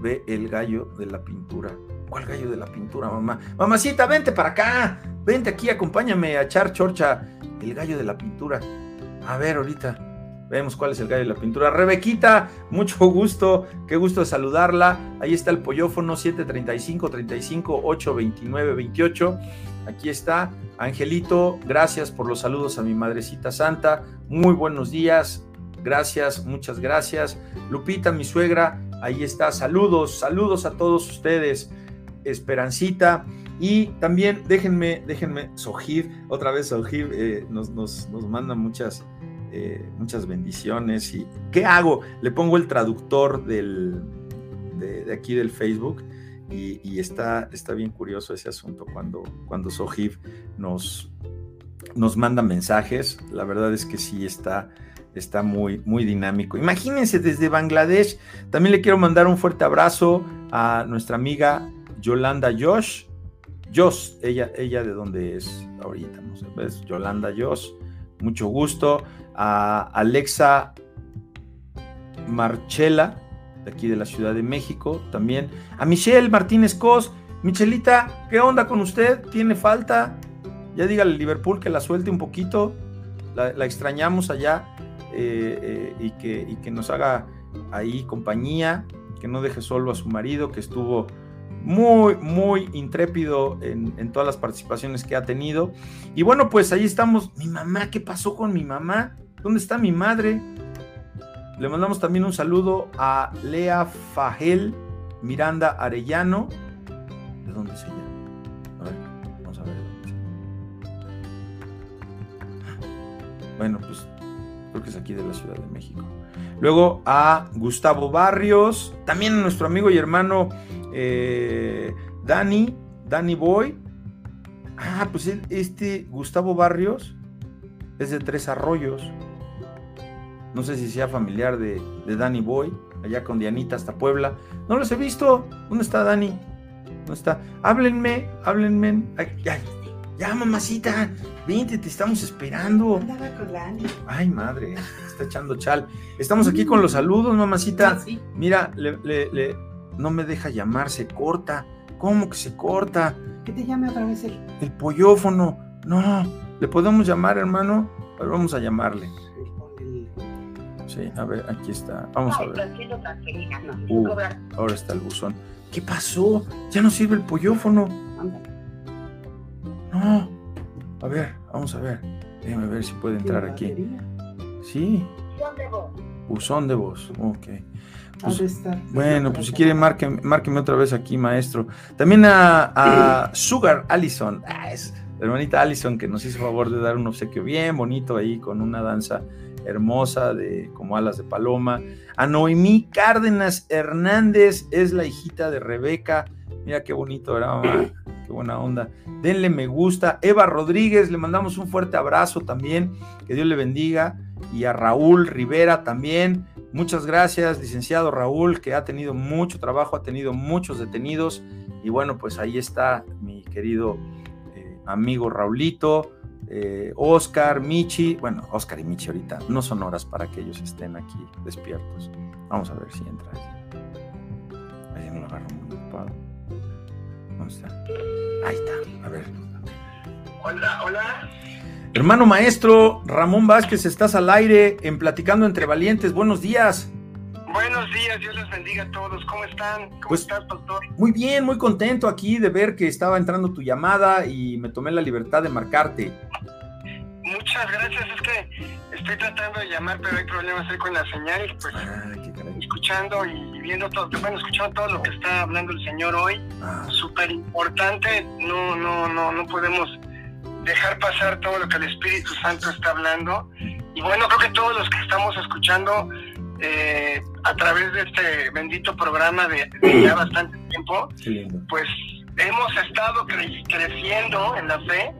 ve el gallo de la pintura. ¿Cuál gallo de la pintura, mamá? Mamacita, vente para acá. Vente aquí, acompáñame a echar chorcha. El gallo de la pintura. A ver, ahorita vemos cuál es el gallo de la pintura. Rebequita, mucho gusto. Qué gusto saludarla. Ahí está el pollófono 735 35 829 28. Aquí está. Angelito, gracias por los saludos a mi madrecita santa. Muy buenos días. Gracias, muchas gracias. Lupita, mi suegra, ahí está. Saludos, saludos a todos ustedes. Esperancita. Y también déjenme, déjenme, Sojib, otra vez Sojib eh, nos, nos, nos, manda muchas, eh, muchas bendiciones. ¿Y qué hago? Le pongo el traductor del, de, aquí del Facebook. Y, está, está bien curioso ese asunto cuando, cuando nos, nos manda mensajes. La verdad es que sí está, está muy, muy dinámico. Imagínense desde Bangladesh. También le quiero mandar un fuerte abrazo a nuestra amiga Yolanda Josh. Josh, ella, ella de dónde es ahorita, no sé, ¿ves? Yolanda Josh, mucho gusto. A Alexa Marchela, de aquí de la Ciudad de México, también. A Michelle Martínez Cos. Michelita, ¿qué onda con usted? ¿Tiene falta? Ya dígale al Liverpool que la suelte un poquito. La, la extrañamos allá eh, eh, y, que, y que nos haga ahí compañía, que no deje solo a su marido, que estuvo muy, muy intrépido en, todas las participaciones que ha tenido. Y bueno, pues ahí estamos. Mi mamá, ¿qué pasó con mi mamá? ¿Dónde está mi madre? Le mandamos también un saludo a Lea Fagel Miranda Arellano. ¿De dónde es ella? A ver, vamos a ver. Bueno, pues creo que es aquí de la Ciudad de México. Luego a Gustavo Barrios, también nuestro amigo y hermano eh, Dani, Dani Boy. Ah, pues este Gustavo Barrios es de Tres Arroyos. No sé si sea familiar de, de Dani Boy, allá con Dianita hasta Puebla. No los he visto. ¿Dónde está Dani? ¿Dónde está? Háblenme, háblenme. Ay, ay, ya, mamacita, vente, te estamos esperando. Andaba con la Ani. Ay, madre, está echando chal. Estamos aquí con los saludos, mamacita. Mira, le, le, le, no me deja llamar, se corta. ¿Cómo que se corta? Que te llame otra vez el. El pollófono. No, ¿le podemos llamar, hermano? Ver, vamos a llamarle. Sí, a ver, aquí está. Vamos a ver. Uh, ahora está el buzón. ¿Qué pasó? Ya no sirve el pollofono. No. A ver, vamos a ver. Déjame ver si puede entrar aquí. Sí. Buzón de voz. Ok. Pues, bueno, pues si quiere, márqueme, otra vez aquí, maestro. También a, Sugar Allison, ah, es la hermanita Allison que nos hizo favor de dar un obsequio bien bonito ahí con una danza hermosa de como alas de paloma. A Noemí Cárdenas Hernández es la hijita de Rebeca. Mira qué bonito, ¿verdad, mamá? Qué buena onda. Denle me gusta. Eva Rodríguez, le mandamos un fuerte abrazo también. Que Dios le bendiga. Y a Raúl Rivera también. Muchas gracias, licenciado Raúl, que ha tenido mucho trabajo, ha tenido muchos detenidos. Y bueno, pues ahí está mi querido eh, amigo Raulito, eh, Oscar, Michi. Bueno, Oscar y Michi ahorita no son horas para que ellos estén aquí despiertos. Vamos a ver si entra. Ahí no lo agarro muy ocupado. ¿Dónde está? Ahí está, a ver. Hola, hola. Hermano maestro Ramón Vázquez, estás al aire en Platicando entre Valientes. Buenos días. Buenos días, Dios les bendiga a todos. ¿Cómo están? ¿Cómo pues, estás, doctor? Muy bien, muy contento aquí de ver que estaba entrando tu llamada y me tomé la libertad de marcarte. Muchas gracias, es que estoy tratando de llamar, pero hay problemas ahí con la señal. Pues, ah, escuchando y viendo todo, bueno, escuchando todo lo que está hablando el Señor hoy, ah. súper importante. No, no, no, no podemos dejar pasar todo lo que el Espíritu Santo está hablando. Y bueno, creo que todos los que estamos escuchando eh, a través de este bendito programa de, ya bastante tiempo, pues hemos estado creciendo en la fe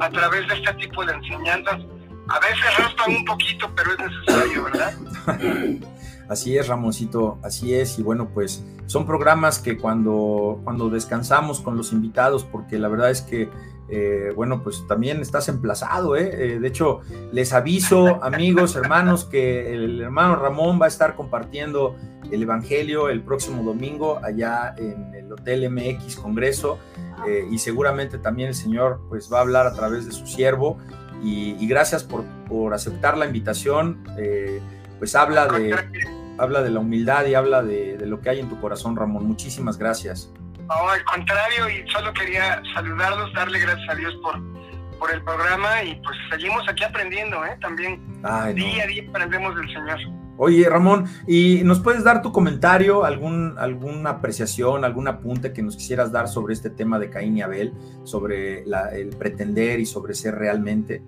a través de este tipo de enseñanzas. A veces raspan un poquito, pero es necesario, ¿verdad? Así es, Ramoncito, así es. Y bueno, pues son programas que cuando, cuando descansamos con los invitados, porque la verdad es que eh, bueno, pues también estás emplazado, ¿eh? ¿eh? De hecho, les aviso, amigos, hermanos, que el hermano Ramón va a estar compartiendo el Evangelio el próximo domingo allá en el Hotel MX Congreso eh, y seguramente también el Señor pues va a hablar a través de su siervo y, gracias por, por, aceptar la invitación, pues habla de, habla de la humildad y habla de, de lo que hay en tu corazón, Ramón. Muchísimas gracias. No, al contrario, y solo quería saludarlos, darle gracias a Dios por, por el programa y pues seguimos aquí aprendiendo, ¿eh? También día a día aprendemos del Señor. Oye, Ramón, ¿y nos puedes dar tu comentario, algún, alguna apreciación, algún apunte que nos quisieras dar sobre este tema de Caín y Abel, sobre el pretender y sobre ser realmente?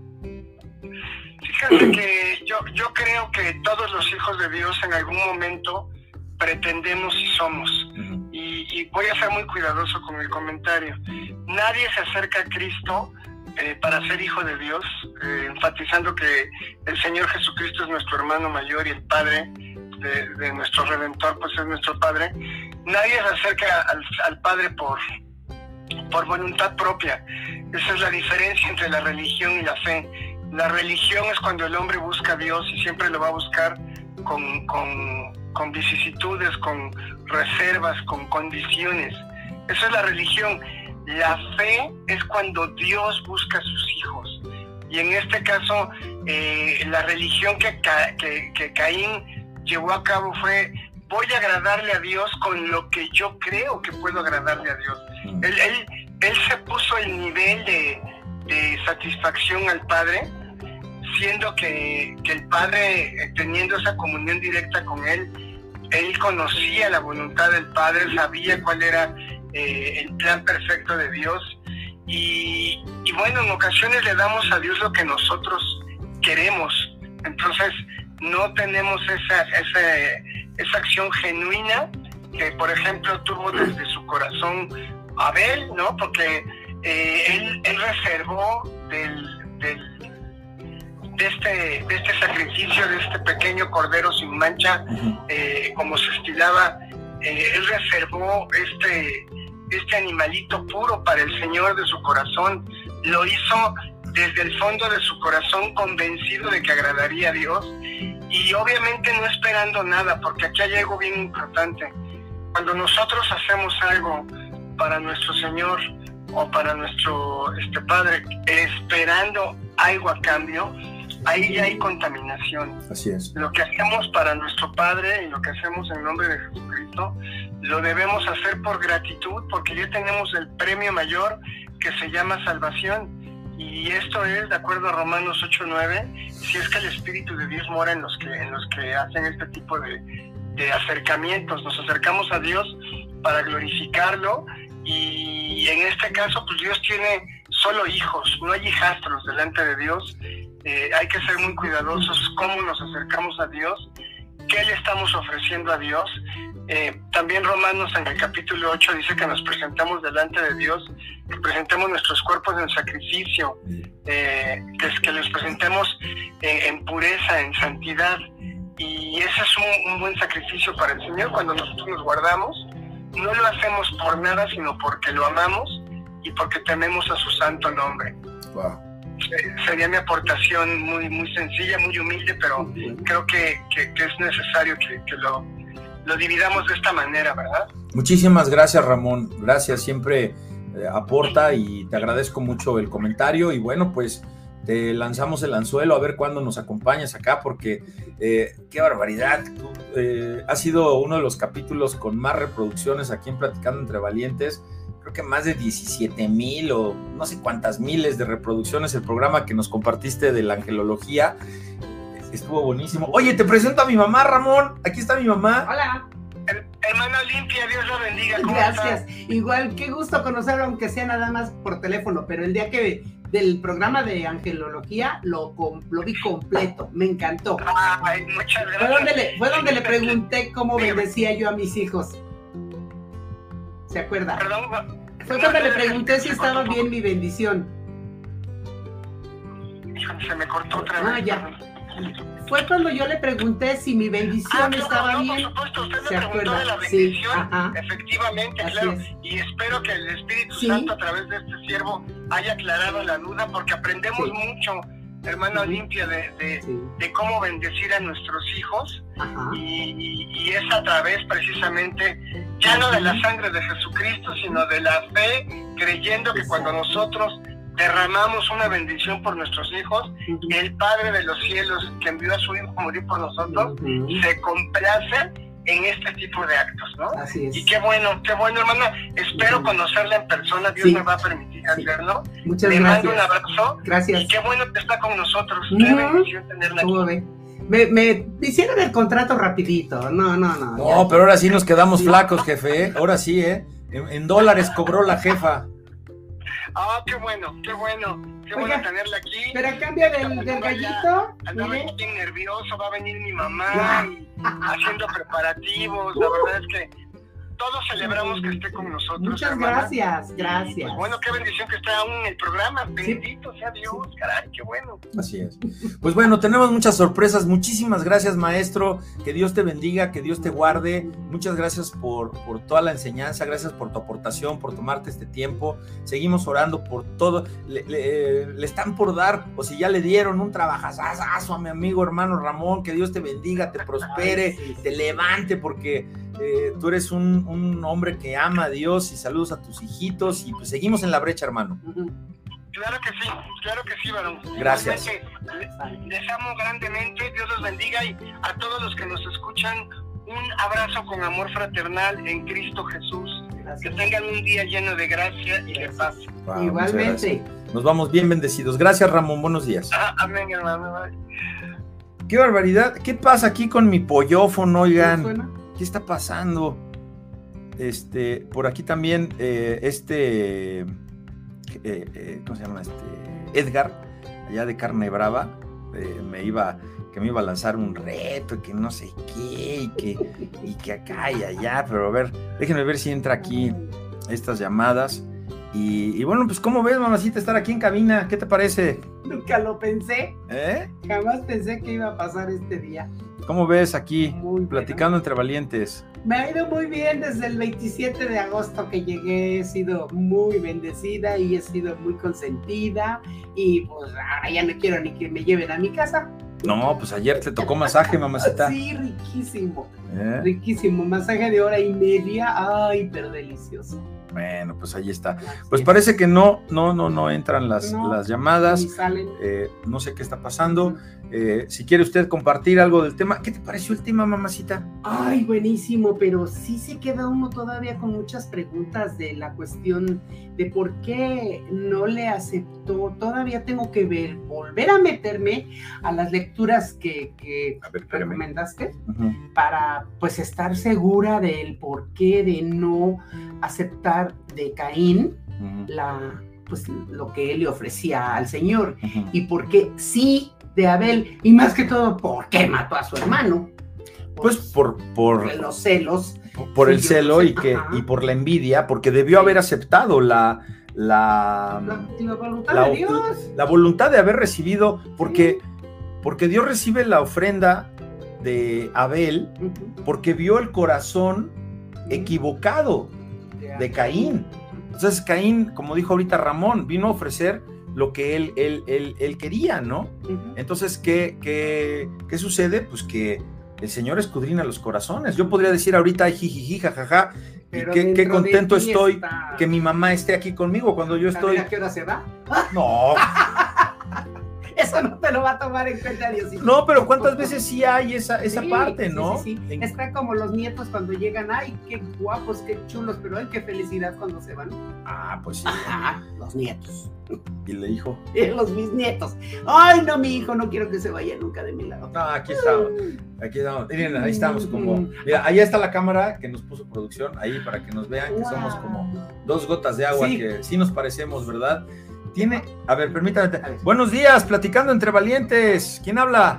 Fíjate que yo, yo creo que todos los hijos de Dios en algún momento pretendemos y somos y, voy a ser muy cuidadoso con el comentario. Nadie se acerca a Cristo eh, para ser hijo de Dios, eh, enfatizando que el Señor Jesucristo es nuestro hermano mayor y el Padre de, nuestro Redentor, pues es nuestro Padre. Nadie se acerca al, Padre por, por voluntad propia. Esa es la diferencia entre la religión y la fe. La religión es cuando el hombre busca a Dios y siempre lo va a buscar con, con con vicisitudes, con reservas, con condiciones. Eso es la religión. La fe es cuando Dios busca a sus hijos. Y en este caso, eh, la religión que, que, Caín llevó a cabo fue, voy a agradarle a Dios con lo que yo creo que puedo agradarle a Dios. Mm. Él, él, se puso el nivel de, de satisfacción al Padre siendo que, el Padre, eh, teniendo esa comunión directa con Él, Él conocía la voluntad del Padre, sabía cuál era eh, el plan perfecto de Dios. Y, bueno, en ocasiones le damos a Dios lo que nosotros queremos. Entonces, no tenemos esa, esa, esa acción genuina que, por ejemplo, tuvo desde su corazón Abel, ¿no? Porque eh, él, reservó del de este, de este sacrificio, de este pequeño cordero sin mancha, eh, como se estilaba, eh, él reservó este, este animalito puro para el Señor de su corazón, lo hizo desde el fondo de su corazón convencido de que agradaría a Dios y obviamente no esperando nada, porque aquí hay algo bien importante. Cuando nosotros hacemos algo para nuestro Señor, o para nuestro este padre esperando algo a cambio, ahí ya hay contaminación. Así es. Lo que hacemos para nuestro Padre y lo que hacemos en nombre de Jesucristo, lo debemos hacer por gratitud, porque ya tenemos el premio mayor que se llama salvación. Y esto es, de acuerdo a Romanos 8.9, si es que el Espíritu de Dios mora en los que, en los que hacen este tipo de, de acercamientos. Nos acercamos a Dios para glorificarlo y en este caso, pues Dios tiene solo hijos, no hay hijastros delante de Dios. Eh, hay que ser muy cuidadosos cómo nos acercamos a Dios, qué le estamos ofreciendo a Dios. Eh, también Romanos en el capítulo 8 dice que nos presentamos delante de Dios, que presentemos nuestros cuerpos en sacrificio, eh, que, los presentemos en pureza, en santidad. Y ese es un, buen sacrificio para el Señor cuando nosotros nos guardamos. No lo hacemos por nada, sino porque lo amamos y porque tememos a su santo nombre. Sería mi aportación muy, muy sencilla, muy humilde, pero creo que, que, es necesario que, lo, lo, dividamos de esta manera, ¿verdad? Muchísimas gracias, Ramón. Gracias, siempre eh, aporta y te agradezco mucho el comentario. Y bueno, pues te lanzamos el anzuelo a ver cuándo nos acompañas acá, porque eh, qué barbaridad. Eh, ha sido uno de los capítulos con más reproducciones aquí en Platicando entre Valientes creo que más de 17 mil o no sé cuántas miles de reproducciones el programa que nos compartiste de la angelología. Estuvo buenísimo. Oye, te presento a mi mamá, Ramón. Aquí está mi mamá. Hola. Hermana Olimpia, Dios la bendiga. Gracias. Igual, qué gusto conocerlo, aunque sea nada más por teléfono, pero el día que del programa de angelología lo, lo vi completo, me encantó. Ay, muchas gracias. Fue donde le, fue donde le pregunté cómo bendecía yo a mis hijos. ¿Se acuerda? Perdón. Fue cuando le pregunté si estaba bien mi bendición. Se me cortó otra vez. Ah, ya. Fue cuando yo le pregunté si mi bendición ah, estaba no, bien. Por supuesto, usted me preguntó de la bendición, efectivamente, claro. Y espero que el Espíritu Santo a través de este siervo haya aclarado la duda, porque aprendemos mucho hermana Olimpia, de, de, cómo bendecir a nuestros hijos. Y, y, es a través precisamente ya no de la sangre de Jesucristo, sino de la fe, creyendo que cuando nosotros derramamos una bendición por nuestros hijos, el Padre de los cielos que envió a su Hijo a morir por nosotros, se complace en este tipo de actos, ¿no? Así es. Y qué bueno, qué bueno, hermana. Espero conocerla en persona, Dios me va a permitir hacerlo. Muchas Le gracias. mando un abrazo. Gracias. Y qué bueno que está con nosotros. Qué bendición tenerla aquí. Me, me, hicieron el contrato rapidito. No, no, no. No, pero ahora sí nos quedamos flacos, jefe. ¿eh? Ahora sí, ¿eh? En, dólares cobró la jefa. Ah, qué bueno, qué bueno. Qué bueno tenerla aquí. Pero a cambio del, del gallito. Andaba bien nervioso, va a venir mi mamá haciendo preparativos. La verdad es que todos celebramos que esté con nosotros. Muchas gracias, gracias. Pues bueno, qué bendición que esté aún en el programa. Bendito sea Dios, caray, qué bueno. Así es. Pues bueno, tenemos muchas sorpresas. Muchísimas gracias, maestro. Que Dios te bendiga, que Dios te guarde. Muchas gracias por, por toda la enseñanza, gracias por tu aportación, por tomarte este tiempo. Seguimos orando por todo. Le, le, están por dar, o si ya le dieron un trabajazazo a mi amigo hermano Ramón, que Dios te bendiga, te prospere, te levante, porque eh, tú eres un, un, hombre que ama a Dios y saludos a tus hijitos y pues seguimos en la brecha, hermano. Claro que sí, claro que sí, varón. Gracias. Les amo grandemente, Dios los bendiga y a todos los que nos escuchan, un abrazo con amor fraternal en Cristo Jesús. Que tengan un día lleno de gracia y de paz. Igualmente. Nos vamos bien bendecidos. Gracias, Ramón. Buenos días. Ah, amén, hermano. Qué barbaridad. ¿Qué pasa aquí con mi pollófono, oigan? ¿Qué está pasando? Este, por aquí también, eh, este, eh, eh, ¿cómo se llama? Este, Edgar, allá de Carne Brava, me iba, que me iba a lanzar un reto, y que no sé qué, y que, y que acá y allá, pero a ver, déjenme ver si entra aquí estas llamadas. Y, bueno, pues ¿cómo ves, mamacita, estar aquí en cabina? ¿Qué te parece? Nunca lo pensé. ¿Eh? Jamás pensé que iba a pasar este día. ¿Cómo ves aquí, platicando entre valientes? Me ha ido muy bien desde el 27 de agosto que llegué, he sido muy bendecida y he sido muy consentida y pues ahora ya no quiero ni que me lleven a mi casa. No, pues ayer te tocó masaje, mamacita. Sí, riquísimo. ¿Eh? Riquísimo, masaje de hora y media, ay, pero delicioso. Bueno, pues ahí está. Pues parece que no, no, no, no entran las, las llamadas. Eh, no sé qué está pasando. Eh, si quiere usted compartir algo del tema, ¿qué te pareció el tema, mamacita? Ay, buenísimo, pero sí se queda uno todavía con muchas preguntas de la cuestión de por qué no le aceptó. Todavía tengo que ver, volver a meterme a las lecturas que, recomendaste para pues estar segura del por qué de no aceptar de Caín la pues lo que él le ofrecía al Señor y por qué sí de Abel y más que todo, ¿por qué mató a su hermano? Pues, por, por, los celos. Por, el celo y, que, y por la envidia, porque debió haber aceptado la, la, la, voluntad de Dios. La voluntad de haber recibido, porque, porque Dios recibe la ofrenda de Abel, porque vio el corazón equivocado de Caín. Entonces Caín, como dijo ahorita Ramón, vino a ofrecer lo que él, él, él, quería, ¿no? Entonces, ¿qué, ¿qué, qué, sucede? Pues que el Señor escudrina los corazones. Yo podría decir ahorita, jijiji, jajaja, qué, qué, contento estoy que mi mamá esté aquí conmigo cuando yo estoy... ¿A qué hora se va? No. Eso no te lo va a tomar en cuenta Dios. No, pero ¿cuántas veces sí hay esa, esa parte, no? Sí, sí, Está como los nietos cuando llegan, ay, qué guapos, qué chulos, pero ay, qué felicidad cuando se van. Ah, pues sí. los nietos. ¿Y el hijo? Y los bisnietos. Ay, no, mi hijo, no quiero que se vaya nunca de mi lado. No, aquí estamos. Aquí estamos. Miren, ahí estamos como. Mira, ahí está la cámara que nos puso producción, ahí para que nos vean que somos como dos gotas de agua, que sí nos parecemos, ¿verdad? Tiene, a ver, permítame. Buenos días, platicando entre valientes. ¿Quién habla?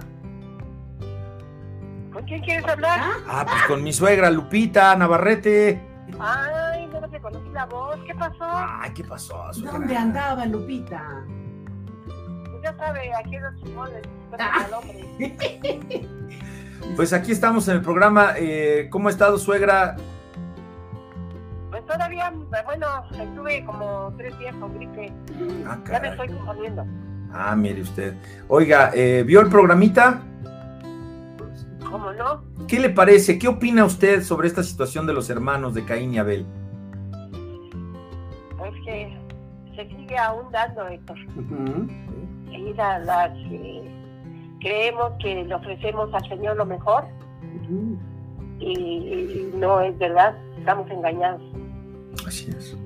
¿Con quién quieres hablar? Ah, pues con mi suegra, Lupita Navarrete. Ay, no te conocí la voz. ¿Qué pasó? Ay, ¿qué pasó? ¿Dónde andaba Lupita? Pues ya sabe, aquí los chimones. Ah. Pues aquí estamos en el programa. Eh, ¿Cómo ha estado, suegra? Todavía, bueno, estuve como tres días con gripe. Ah, ya me estoy componiendo. Ah, mire usted. Oiga, eh, ¿vio el programita? ¿Cómo no? ¿Qué le parece? ¿Qué opina usted sobre esta situación de los hermanos de Caín y Abel? Pues que se sigue aún dando, Héctor. Y las, creemos que le ofrecemos al Señor lo mejor y no es verdad, estamos engañados. Así es.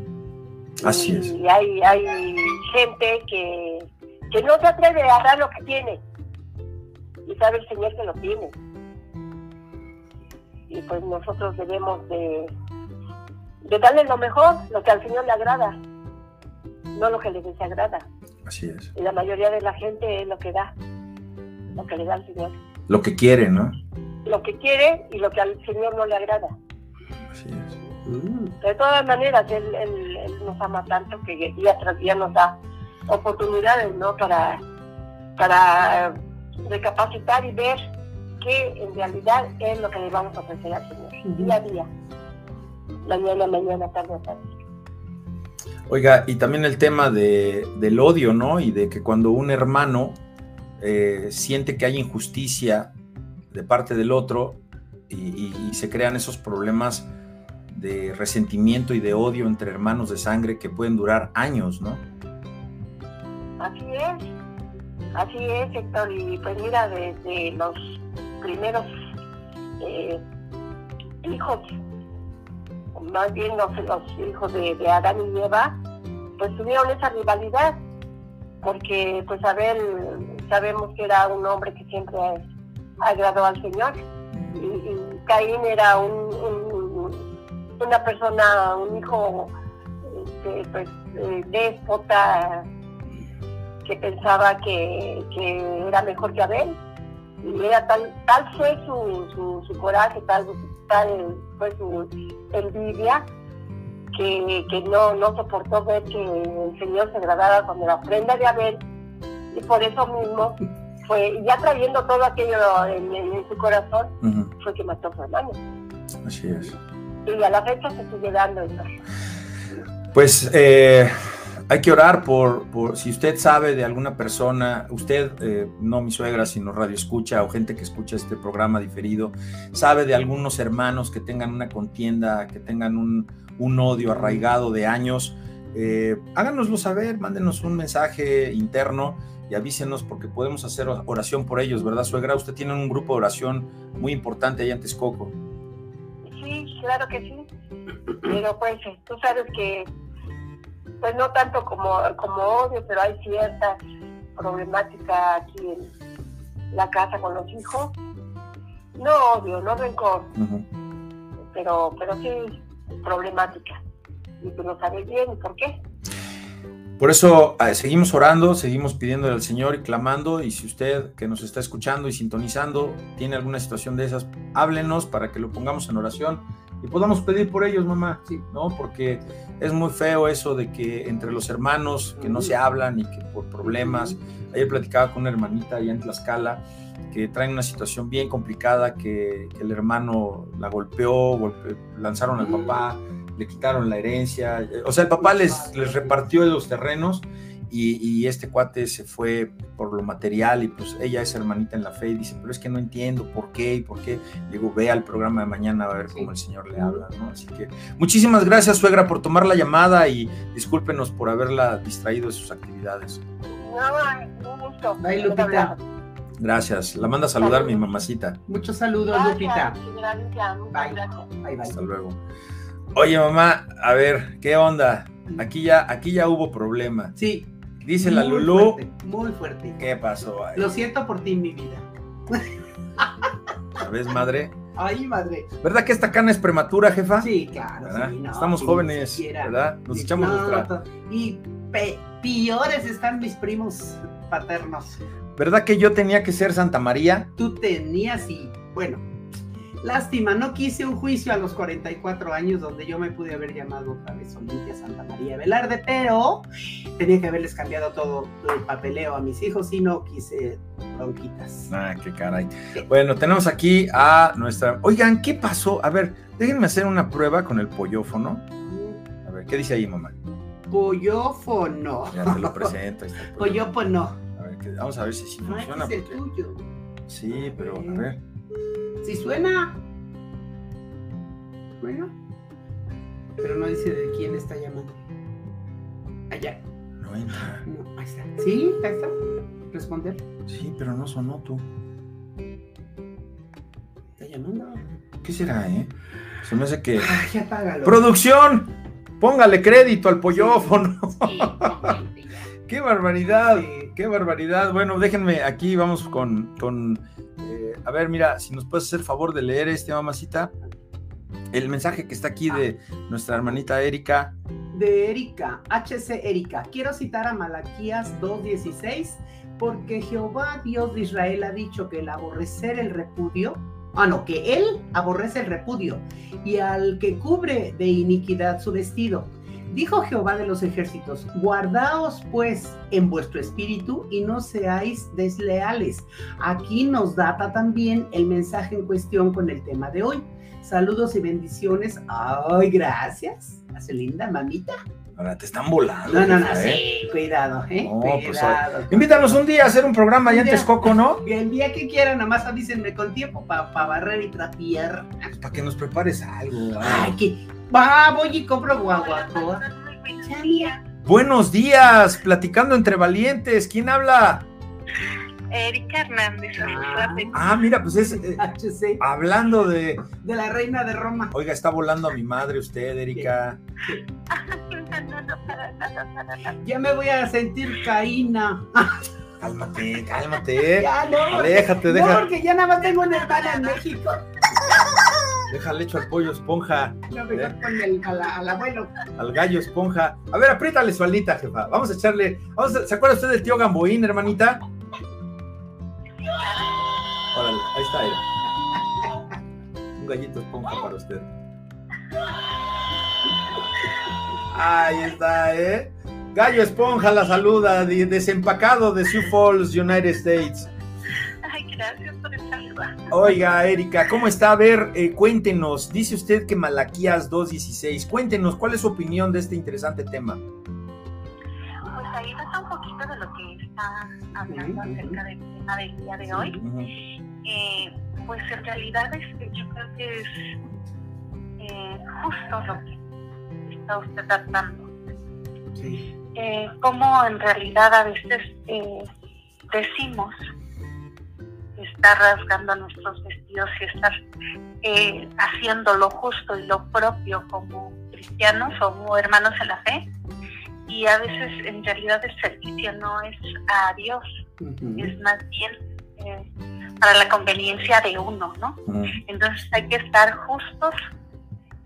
Así es. Y hay, hay gente que, que no se atreve a dar lo que tiene. Y sabe el Señor que lo tiene. Y pues nosotros debemos de, de darle lo mejor, lo que al Señor le agrada, no lo que le desagrada. Así es. Y la mayoría de la gente es lo que da, lo que le da al Señor. Lo que quiere, ¿no? Lo que quiere y lo que al Señor no le agrada. Así es. De todas maneras, él, nos ama tanto que día tras día nos da oportunidades, ¿no? Para, para recapacitar y ver qué en realidad es lo que le vamos a ofrecer al Señor, día a día, mañana, mañana, tarde a tarde. Oiga, y también el tema de, del odio, ¿no? Y de que cuando un hermano eh, siente que hay injusticia de parte del otro y se crean esos problemas de resentimiento y de odio entre hermanos de sangre que pueden durar años, ¿no? Así es, así es, Héctor, y pues mira, desde los primeros eh, hijos, más bien los, hijos de, Adán y Eva, pues tuvieron esa rivalidad, porque pues Abel sabemos que era un hombre que siempre agradó al Señor, y, Caín era un una persona, un hijo este, pues, eh, déspota que pensaba que, era mejor que Abel. Y era tal, tal fue su, su, coraje, tal, tal fue su envidia, que, no, no soportó ver que el Señor se agradara con la ofrenda de Abel. Y por eso mismo fue, ya trayendo todo aquello en, su corazón, fue que mató a su hermano. Así es y a la fecha se sigue dando Pues eh, hay que orar por, por, si usted sabe de alguna persona, usted, eh, no mi suegra, sino radio escucha o gente que escucha este programa diferido, sabe de algunos hermanos que tengan una contienda, que tengan un, un odio arraigado de años, eh, háganoslo saber, mándenos un mensaje interno y avísenos porque podemos hacer oración por ellos, ¿verdad, suegra? Usted tiene un grupo de oración muy importante allá en Texcoco. Sí, claro que sí. Pero pues tú sabes que pues no tanto como, como odio, pero hay cierta problemática aquí en la casa con los hijos. No odio, no rencor, pero, pero sí problemática. Y tú lo sabes bien, ¿por qué? Por eso eh, seguimos orando, seguimos pidiéndole al Señor y clamando. Y si usted que nos está escuchando y sintonizando tiene alguna situación de esas, háblenos para que lo pongamos en oración y podamos pedir por ellos, mamá, sí. ¿no? Porque es muy feo eso de que entre los hermanos que no se hablan y que por problemas, ayer platicaba con una hermanita allá en Tlaxcala que traen una situación bien complicada, que, el hermano la golpeó, lanzaron al papá, le quitaron la herencia, o sea, el papá les, les repartió los terrenos y, este cuate se fue por lo material y pues ella es hermanita en la fe y dice, pero es que no entiendo por qué y por qué. Le digo, ve al programa de mañana a ver cómo el Señor le habla, ¿no? Así que muchísimas gracias, suegra, por tomar la llamada y discúlpenos por haberla distraído de sus actividades. No, un gusto. Bye, Lupita. Gracias. La manda a saludar mi mamacita. Muchos saludos, Lupita. Bye. Bye, bye. Hasta luego. Oye, mamá, a ver, ¿qué onda? Aquí ya, aquí ya hubo problema. Sí, Dice la Lulú. muy fuerte. ¿Qué pasó ahí? Lo siento por ti, mi vida. ¿Sabes, madre? Ay, madre. ¿Verdad que esta cana es prematura, jefa? Sí, claro. Estamos jóvenes, ¿verdad? Nos echamos nuestra. Y peores están mis primos paternos. ¿Verdad que yo tenía que ser Santa María? Tú tenías y, bueno, Lástima, no quise un juicio a los 44 años donde yo me pude haber llamado otra vez Olimpia Santa María Velarde, pero tenía que haberles cambiado todo el papeleo a mis hijos y no quise bronquitas. Ah, qué caray. Bueno, tenemos aquí a nuestra... Oigan, ¿qué pasó? A ver, déjenme hacer una prueba con el pollofono. A ver, ¿qué dice ahí, mamá? Pollofono. Ya te lo presento. Pollofono. A ver, vamos a ver si sí funciona. es el tuyo. Sí, pero a ver. Si suena. Bueno. Pero no dice de quién está llamando. Allá. No entra. No, ahí está. ¿Sí? Ahí está. Responder. Sí, pero no sonó tú. Está llamando. ¿Qué será, eh? Se me hace que. Ay, apágalo. ¡Producción! Póngale crédito al pollófono. ¡Qué barbaridad! ¡Qué barbaridad! Bueno, déjenme aquí, vamos con, con a ver, mira, si nos puedes hacer favor de leer este, mamacita, el mensaje que está aquí de nuestra hermanita Erika. De Erika, HC Erika. Quiero citar a Malaquías 2.16, porque Jehová Dios de Israel ha dicho que el aborrecer el repudio, ah, no, que él aborrece el repudio, y al que cubre de iniquidad su vestido, Dijo Jehová de los ejércitos, guardaos pues en vuestro espíritu y no seáis desleales. Aquí nos data también el mensaje en cuestión con el tema de hoy. Saludos y bendiciones. Ay, gracias. Hace linda, mamita. Ahora te están volando. No, no, no, ¿eh? sí, cuidado, ¿eh? Pues, cuidado. invítanos un día a hacer un programa allá en Texcoco, ¿no? El día que quieran, nomás avísenme con tiempo para barrer y trapear. para que nos prepares algo. Ay, que Va, voy y compro guaguacoa. Buenos días, platicando entre valientes. ¿Quién habla? Erika Hernández. Ah, ah mira, pues es eh, hablando de de la reina de Roma. Oiga, está volando a mi madre usted, Erika. Ya me voy a sentir caína. Cálmate, cálmate. Ya no. Déjate, déjate. No, porque ya nada más tengo una hermana en México. Déjale hecho al pollo esponja. No, mejor ¿eh? con el, al abuelo. Al gallo esponja. A ver, apriétale su alita, jefa. Vamos a echarle. Vamos a, ¿Se acuerda usted del tío Gamboín, hermanita? Órale, ahí está él. Un gallito esponja para usted. Ahí está, ¿eh? Gallo Esponja la saluda, desempacado de Sioux Falls, United States. Ay, gracias por. Oiga, Erika, ¿cómo está? A ver, eh, cuéntenos. Dice usted que Malaquías 2.16. Cuéntenos, ¿cuál es su opinión de este interesante tema? ahí va un poquito de lo que está hablando acerca del tema del día de hoy. Eh, pues en realidad este, yo creo que es eh, justo lo que está usted tratando. Sí. Eh, como en realidad a veces eh, decimos estar rasgando nuestros vestidos y estar eh, haciendo lo justo y lo propio como cristianos o hermanos en la fe. Y a veces en realidad el servicio no es a Dios, es más bien eh, para la conveniencia de uno, ¿no? Entonces hay que estar justos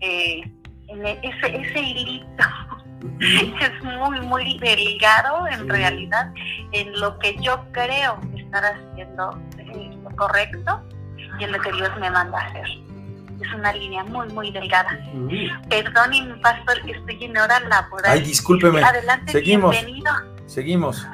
eh, en e-, ese, ese hilito. Es muy, muy delgado en realidad en lo que yo creo estar haciendo correcto y en lo que Dios me manda a hacer. Es una línea muy, muy delgada. Perdón, mi pastor, estoy en hora laboral. Ay, discúlpeme. Adelante, Seguimos. bienvenido. Seguimos.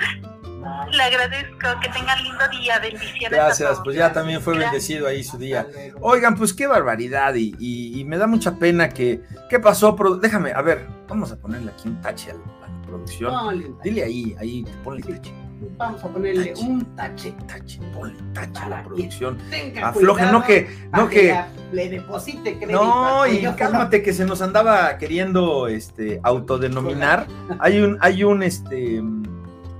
Le agradezco, que tengan lindo día, bendiciones. Gracias, pues ya también fue bendecido ahí su día. Oigan, pues qué barbaridad y, me da mucha pena que... ¿Qué pasó? Déjame, a ver, vamos a ponerle aquí un tache a la producción. Dile ahí, ahí, ponle tache. Vamos a ponerle un tache. Tache, ponle tache a la producción. Afloje, no que, no que. Le deposite crédito. No, y cálmate que se nos andaba queriendo este autodenominar. hay un, hay un este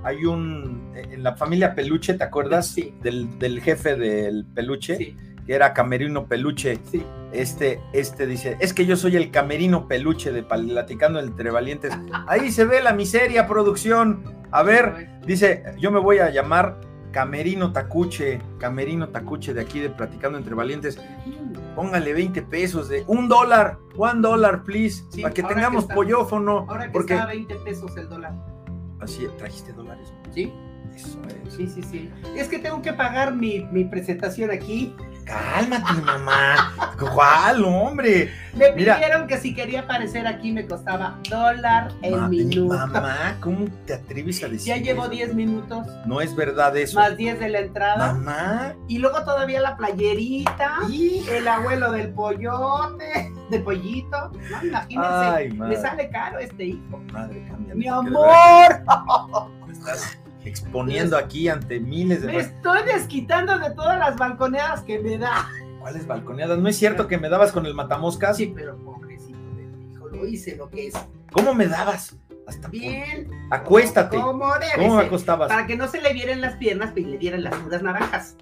hay un, en la familia Peluche, ¿te acuerdas? Sí. Del, jefe del Peluche, que era Camerino Peluche. Sí. Este, este dice, es que yo soy el Camerino Peluche de Platicando entre Valientes. Ahí se ve la miseria, producción. A ver, dice, yo me voy a llamar Camerino Tacuche, Camerino Tacuche de aquí de Platicando entre Valientes. Póngale 20 pesos de un dólar, one dólar, please, para que tengamos pollófono. Ahora que porque... está a 20 pesos el dólar. Así, trajiste dólares. Sí. Sí, sí, sí. Es que tengo que pagar mi, mi presentación aquí. Cálmate, mamá. ¿Cuál, hombre? Me pidieron que si quería aparecer aquí me costaba dólar el minuto. Mamá, ¿cómo te atreves a decir? Ya llevo 10 minutos. No es verdad eso. Más 10 de la entrada. Mamá. Y luego todavía la playerita. El abuelo del pollote, de pollito. No, imagínense. Ay, me sale caro este hijo. Madre, cambia. Mi amor. Estás exponiendo aquí ante miles de... Me estoy desquitando de todas las balconeadas que me da. ¿Cuáles balconeadas? ¿No es cierto que me dabas con el matamoscas? Sí, pero pobrecito de mi hijo, lo hice lo que es. ¿Cómo me dabas? Hasta Bien. Acuéstate. ¿Cómo, ¿Cómo me acostabas? Para que no se le vieran las piernas, y le dieran las nudas naranjas.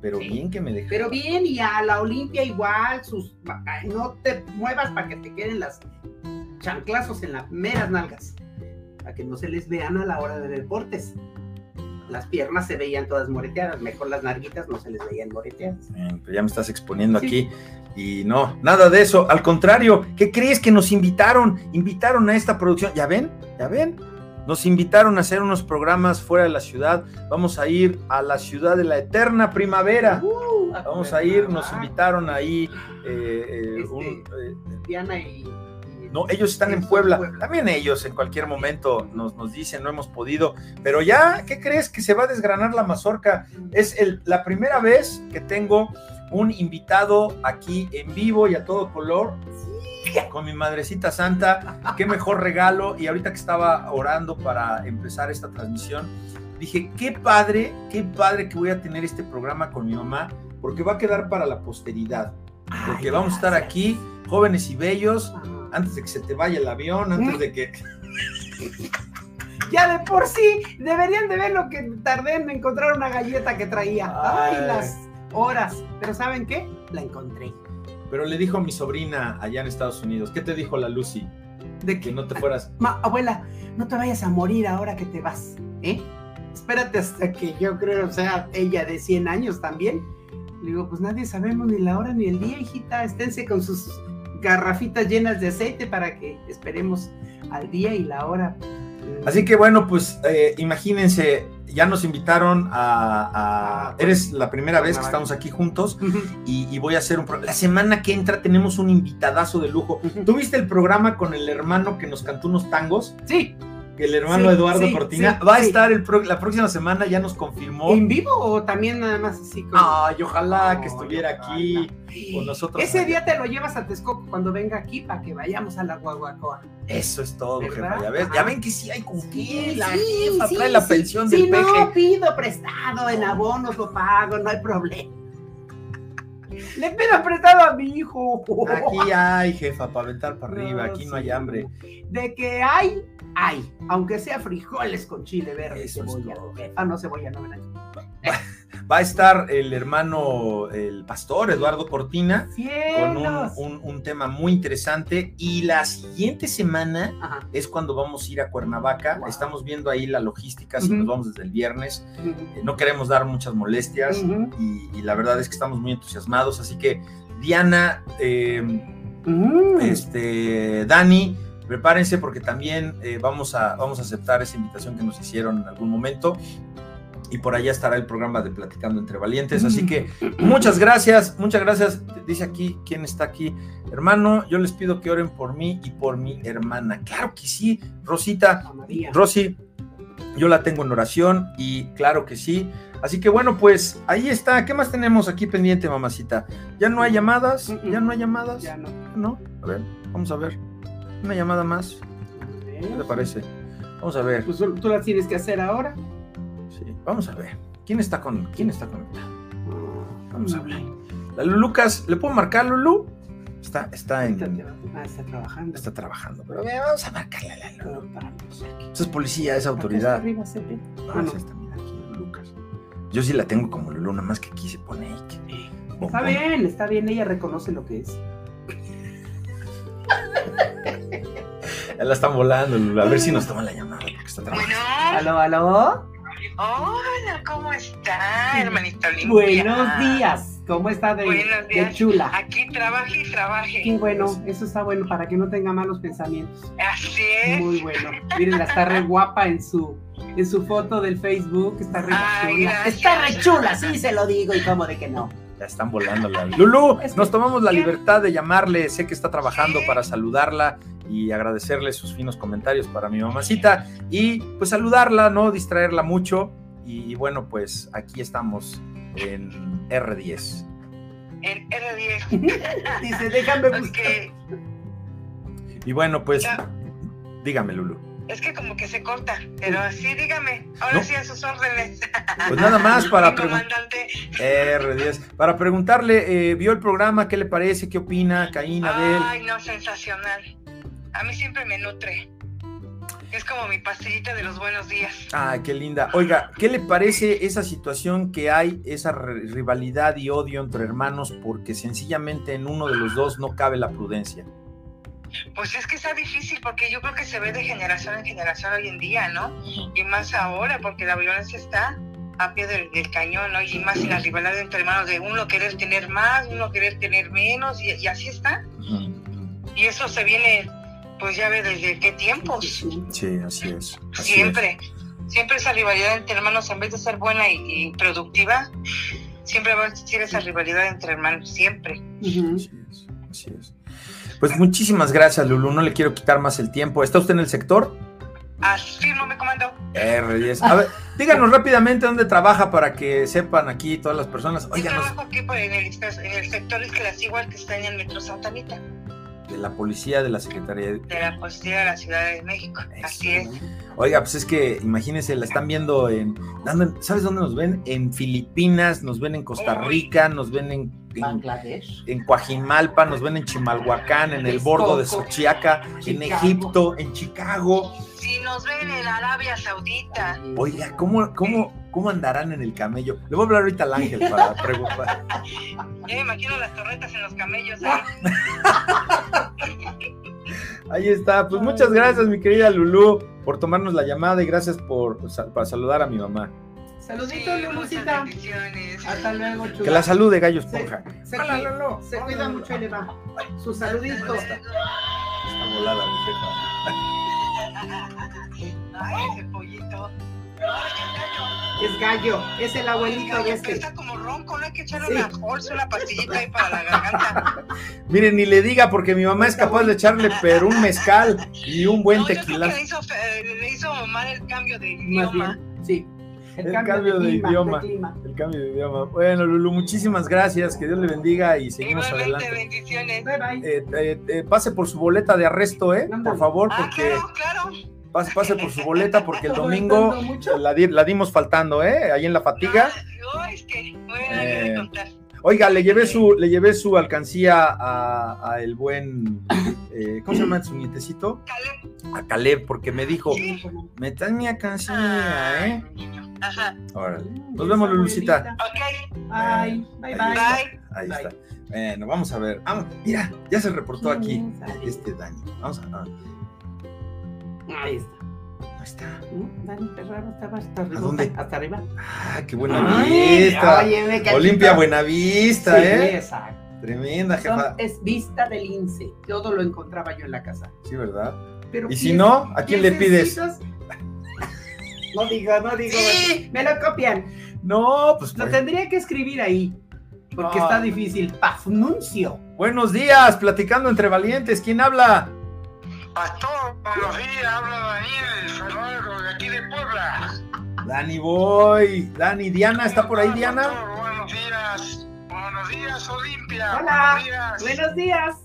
Pero bien que me dejaste. Pero bien, y a la Olimpia igual, sus no te muevas para que te queden las chanclazos en las meras nalgas. Para que no se les vean a la hora de deportes las piernas se veían todas moreteadas, mejor las narguitas no se les veían moreteadas. Pues ya me estás exponiendo aquí y no, nada de eso, al contrario, ¿qué crees que nos invitaron? Invitaron a esta producción, ¿ya ven? ¿Ya ven? Nos invitaron a hacer unos programas fuera de la ciudad. Vamos a ir a la ciudad de la eterna primavera. Uh, Vamos a ir, nos invitaron ahí. Eh, eh, este, eh, Diana y no, ellos están en Puebla. También ellos en cualquier momento nos, nos dicen, no hemos podido. Pero ya, ¿qué crees? Que se va a desgranar la mazorca. Es el, la primera vez que tengo un invitado aquí en vivo y a todo color. Con mi madrecita santa, qué mejor regalo. Y ahorita que estaba orando para empezar esta transmisión, dije, qué padre, qué padre que voy a tener este programa con mi mamá, porque va a quedar para la posteridad. Porque vamos a estar aquí, jóvenes y bellos, antes de que se te vaya el avión, antes de que... Ya de por sí, deberían de ver lo que tardé en encontrar una galleta que traía. Ay, las horas. Pero ¿saben qué? La encontré. Pero le dijo a mi sobrina allá en Estados Unidos, ¿qué te dijo la Lucy? De que no te fueras. Ma, abuela, no te vayas a morir ahora que te vas, ¿eh? Espérate hasta que yo creo sea ella de 100 años también. Le digo, pues nadie sabemos ni la hora ni el día, hijita. Esténse con sus garrafitas llenas de aceite para que esperemos al día y la hora. Así que bueno, pues eh, imagínense, ya nos invitaron a, ah, pues, eres la primera vez que estamos aquí juntos y, voy a hacer un la semana que entra tenemos un invitadazo de lujo. ¿Tuviste el programa con el hermano que nos cantó unos tangos? Sí. El hermano Sí, Eduardo sí, Cortina sí, va a estar el pro- la próxima semana, ya nos confirmó. ¿En vivo o también nada más así como? Ay, ojalá que estuviera ojalá. aquí con nosotros. Ese día te lo llevas a Texcoco cuando venga aquí para que vayamos a la Guaguacoa. Eso es todo, jefa. Ya, ves, ya ven que sí hay con qué. La jefa trae la pensión Si del no peje. pido prestado en abonos, lo pago, no hay problema. Le pido prestado a mi hijo. Aquí hay, jefa, para aventar para arriba. Aquí no hay hambre. De que hay, hay. Aunque sea frijoles con chile verde es cebolla. todo. Ah, no, cebolla, no, ¿verdad? Va a estar el hermano, el pastor Eduardo Cortina, con un, un- un tema muy interesante. Y la siguiente semana Ajá. es cuando vamos a ir a Cuernavaca. Wow. Estamos viendo ahí la logística, si nos vamos desde el viernes. Eh, No queremos dar muchas molestias y, y la verdad es que estamos muy entusiasmados. Así que, Diana, eh, Mm. este, Dani, prepárense porque también eh, vamos, a, vamos a aceptar esa invitación que nos hicieron en algún momento. Y por allá estará el programa de Platicando entre Valientes. Así que muchas gracias, muchas gracias. Dice aquí, ¿quién está aquí? Hermano, yo les pido que oren por mí y por mi hermana. Claro que sí, Rosita. Rosy, yo la tengo en oración y claro que sí. Así que bueno, pues ahí está. ¿Qué más tenemos aquí pendiente, mamacita? ¿Ya no hay llamadas? ¿Ya no hay llamadas? Ya no. ¿No? A ver, vamos a ver. Una llamada más. ¿Qué te parece? Vamos a ver. Pues tú las tienes que hacer ahora. Vamos a ver. ¿Quién está con quién está conectado? Vamos a. Mm. La Lulu Lucas, ¿le puedo marcar Lulu? Está, está en. Ah, está trabajando. Está trabajando. Pero eh, vamos a marcarle a la Lulu. Esa es policía, es autoridad. está arriba se ve. No, no. esa está, mira, aquí, Lulu Lucas. Yo sí la tengo como Lulu, nada más que aquí se pone ahí. que- Está bien, está bien, ella reconoce lo que es. La están volando, Lulu. A ver si nos toman la llamada porque está trabajando. Bueno, Aló, aló. Hola, ¿cómo está, hermanito limpia? Buenos días. ¿Cómo está de, Buenos de días. chula? Aquí trabaje y trabaje. Qué bueno, eso está bueno para que no tenga malos pensamientos. Así es. Muy bueno. Miren, está re guapa en su en su foto del Facebook, está re Ay, chula. gracias. Está re chula, sí se lo digo y cómo de que no. Ya están volando la Lulu, Es que- nos tomamos la libertad de llamarle. Sé que está trabajando para saludarla y agradecerle sus finos comentarios para mi mamacita y pues saludarla, no distraerla mucho. Y bueno, pues aquí estamos en R10. En R10. Dice, déjame buscar. Y bueno, pues Ya. dígame, Lulu. es que como que se corta, pero sí, dígame. Ahora No. sí a sus órdenes. Pues nada más para Mi preguntar. comandante. R10. Para preguntarle, eh, ¿vio el programa? ¿Qué le parece? ¿Qué opina? Caín, Abel. Ay, no, sensacional. A mí siempre me nutre. Es como mi pastillita de los buenos días. Ay, qué linda. Oiga, ¿qué le parece esa situación que hay, esa rivalidad y odio entre hermanos porque sencillamente en uno de los dos no cabe la prudencia? Pues es que está difícil porque yo creo que se ve de generación en generación hoy en día, ¿no? Y más ahora porque la violencia está a pie del, del cañón, ¿no? Y más en la rivalidad entre hermanos de uno querer tener más, uno querer tener menos y, y así está. Y eso se viene, pues ya ve desde qué tiempos. Sí, así es. así Siempre, siempre esa rivalidad entre hermanos, en vez de ser buena y, y productiva, siempre va a existir esa rivalidad entre hermanos, siempre. Es, así es, así es. Pues muchísimas gracias, Lulu. No le quiero quitar más el tiempo. ¿Está usted en el sector? Afirmo, me comando. R10. A ver, díganos rápidamente dónde trabaja para que sepan aquí todas las personas. Yo Oigan, trabajo aquí en el, en el sector es que las igual que está en el Metro Santa Anita, de la policía de la Secretaría de... de la Policía de la Ciudad de México. Así es. Oiga, pues es que imagínense, la están viendo en. ¿Sabes dónde nos ven? En Filipinas, nos ven en Costa Rica, nos ven en, en, Bangladesh. en Coajimalpa, nos ven en Chimalhuacán, en el bordo de Xochiaca, en. Egipto, en Chicago. Si nos ven en Arabia Saudita, Oiga, ¿cómo, cómo, ¿cómo andarán en el camello? Le voy a hablar ahorita al ángel para preguntar. ya me imagino las torretas en los camellos. ¿eh? Ahí está. Pues muchas gracias, mi querida Lulú, por tomarnos la llamada y gracias por sal- para saludar a mi mamá. Saludito, Sí, muchas Lulucita. bendiciones. Hasta luego, chula. Que la salude, Gallo Se, Esponja. se Hola, cuida, Lulú. se cuida mucho y le va. Su saludito. Está volada, mi jefa. Ay, ese pollito. Es gallo, es el abuelito de este. Está como ronco, no hay que echarle una bolsa, una pastillita ahí para la garganta. Miren, ni le diga porque mi mamá es capaz de echarle pero un mezcal y un buen no, yo creo tequila. que le hizo, le hizo mal el cambio de Más idioma. bien, sí. El cambio de clima, idioma. clima. El cambio de idioma. Bueno, Lulu, muchísimas gracias. Que Dios le bendiga y seguimos Igualmente, adelante. bendiciones. Bye bye. Eh, eh, eh, pase por su boleta de arresto, ¿eh? Por favor, Ah, porque claro, claro. pase, pase por su boleta porque el ¿Está domingo la, di- la dimos faltando, ¿eh? Ahí en la fatiga. No, es que, bueno, Eh, contar. Oiga, le llevé su, le llevé su alcancía a, a el buen, eh, ¿cómo se llama su nietecito? Caleb. A Caleb, porque me dijo, Sí. me mi alcancía, Ah, ¿eh? Ajá. Órale. Mm, Nos vemos, Lulucita. Ok, Bye, bye, bye. bye. Ahí Bye. está. Bueno, vamos a ver. Vamos, mira, ya se reportó aquí este Dani. Vamos a ver. Ahí está. Está. Dani Ferraro estaba hasta arriba. dónde? Hasta arriba. Ah, qué buena Ay, vista. óyeme. Olimpia Buenavista, Sí, ¿eh? exacto. Tremenda Son- jefa. es vista del INSE. Todo lo encontraba yo en la casa. Sí, ¿verdad? Pero Y si no, ¿a quién le pides? No digo, no digo. Sí. Me lo copian. No, pues, Lo pues, tendría que escribir ahí. Porque No. está difícil. Pafnuncio. Buenos días, platicando entre valientes. ¿Quién habla? Pastor, buenos días, habla Daniel Ferraro de aquí de Puebla. Dani Boy. Dani, Diana, ¿está por ahí Diana? Pastor, buenos días. Buenos días, Olimpia. Hola. Buenos días. Buenos días.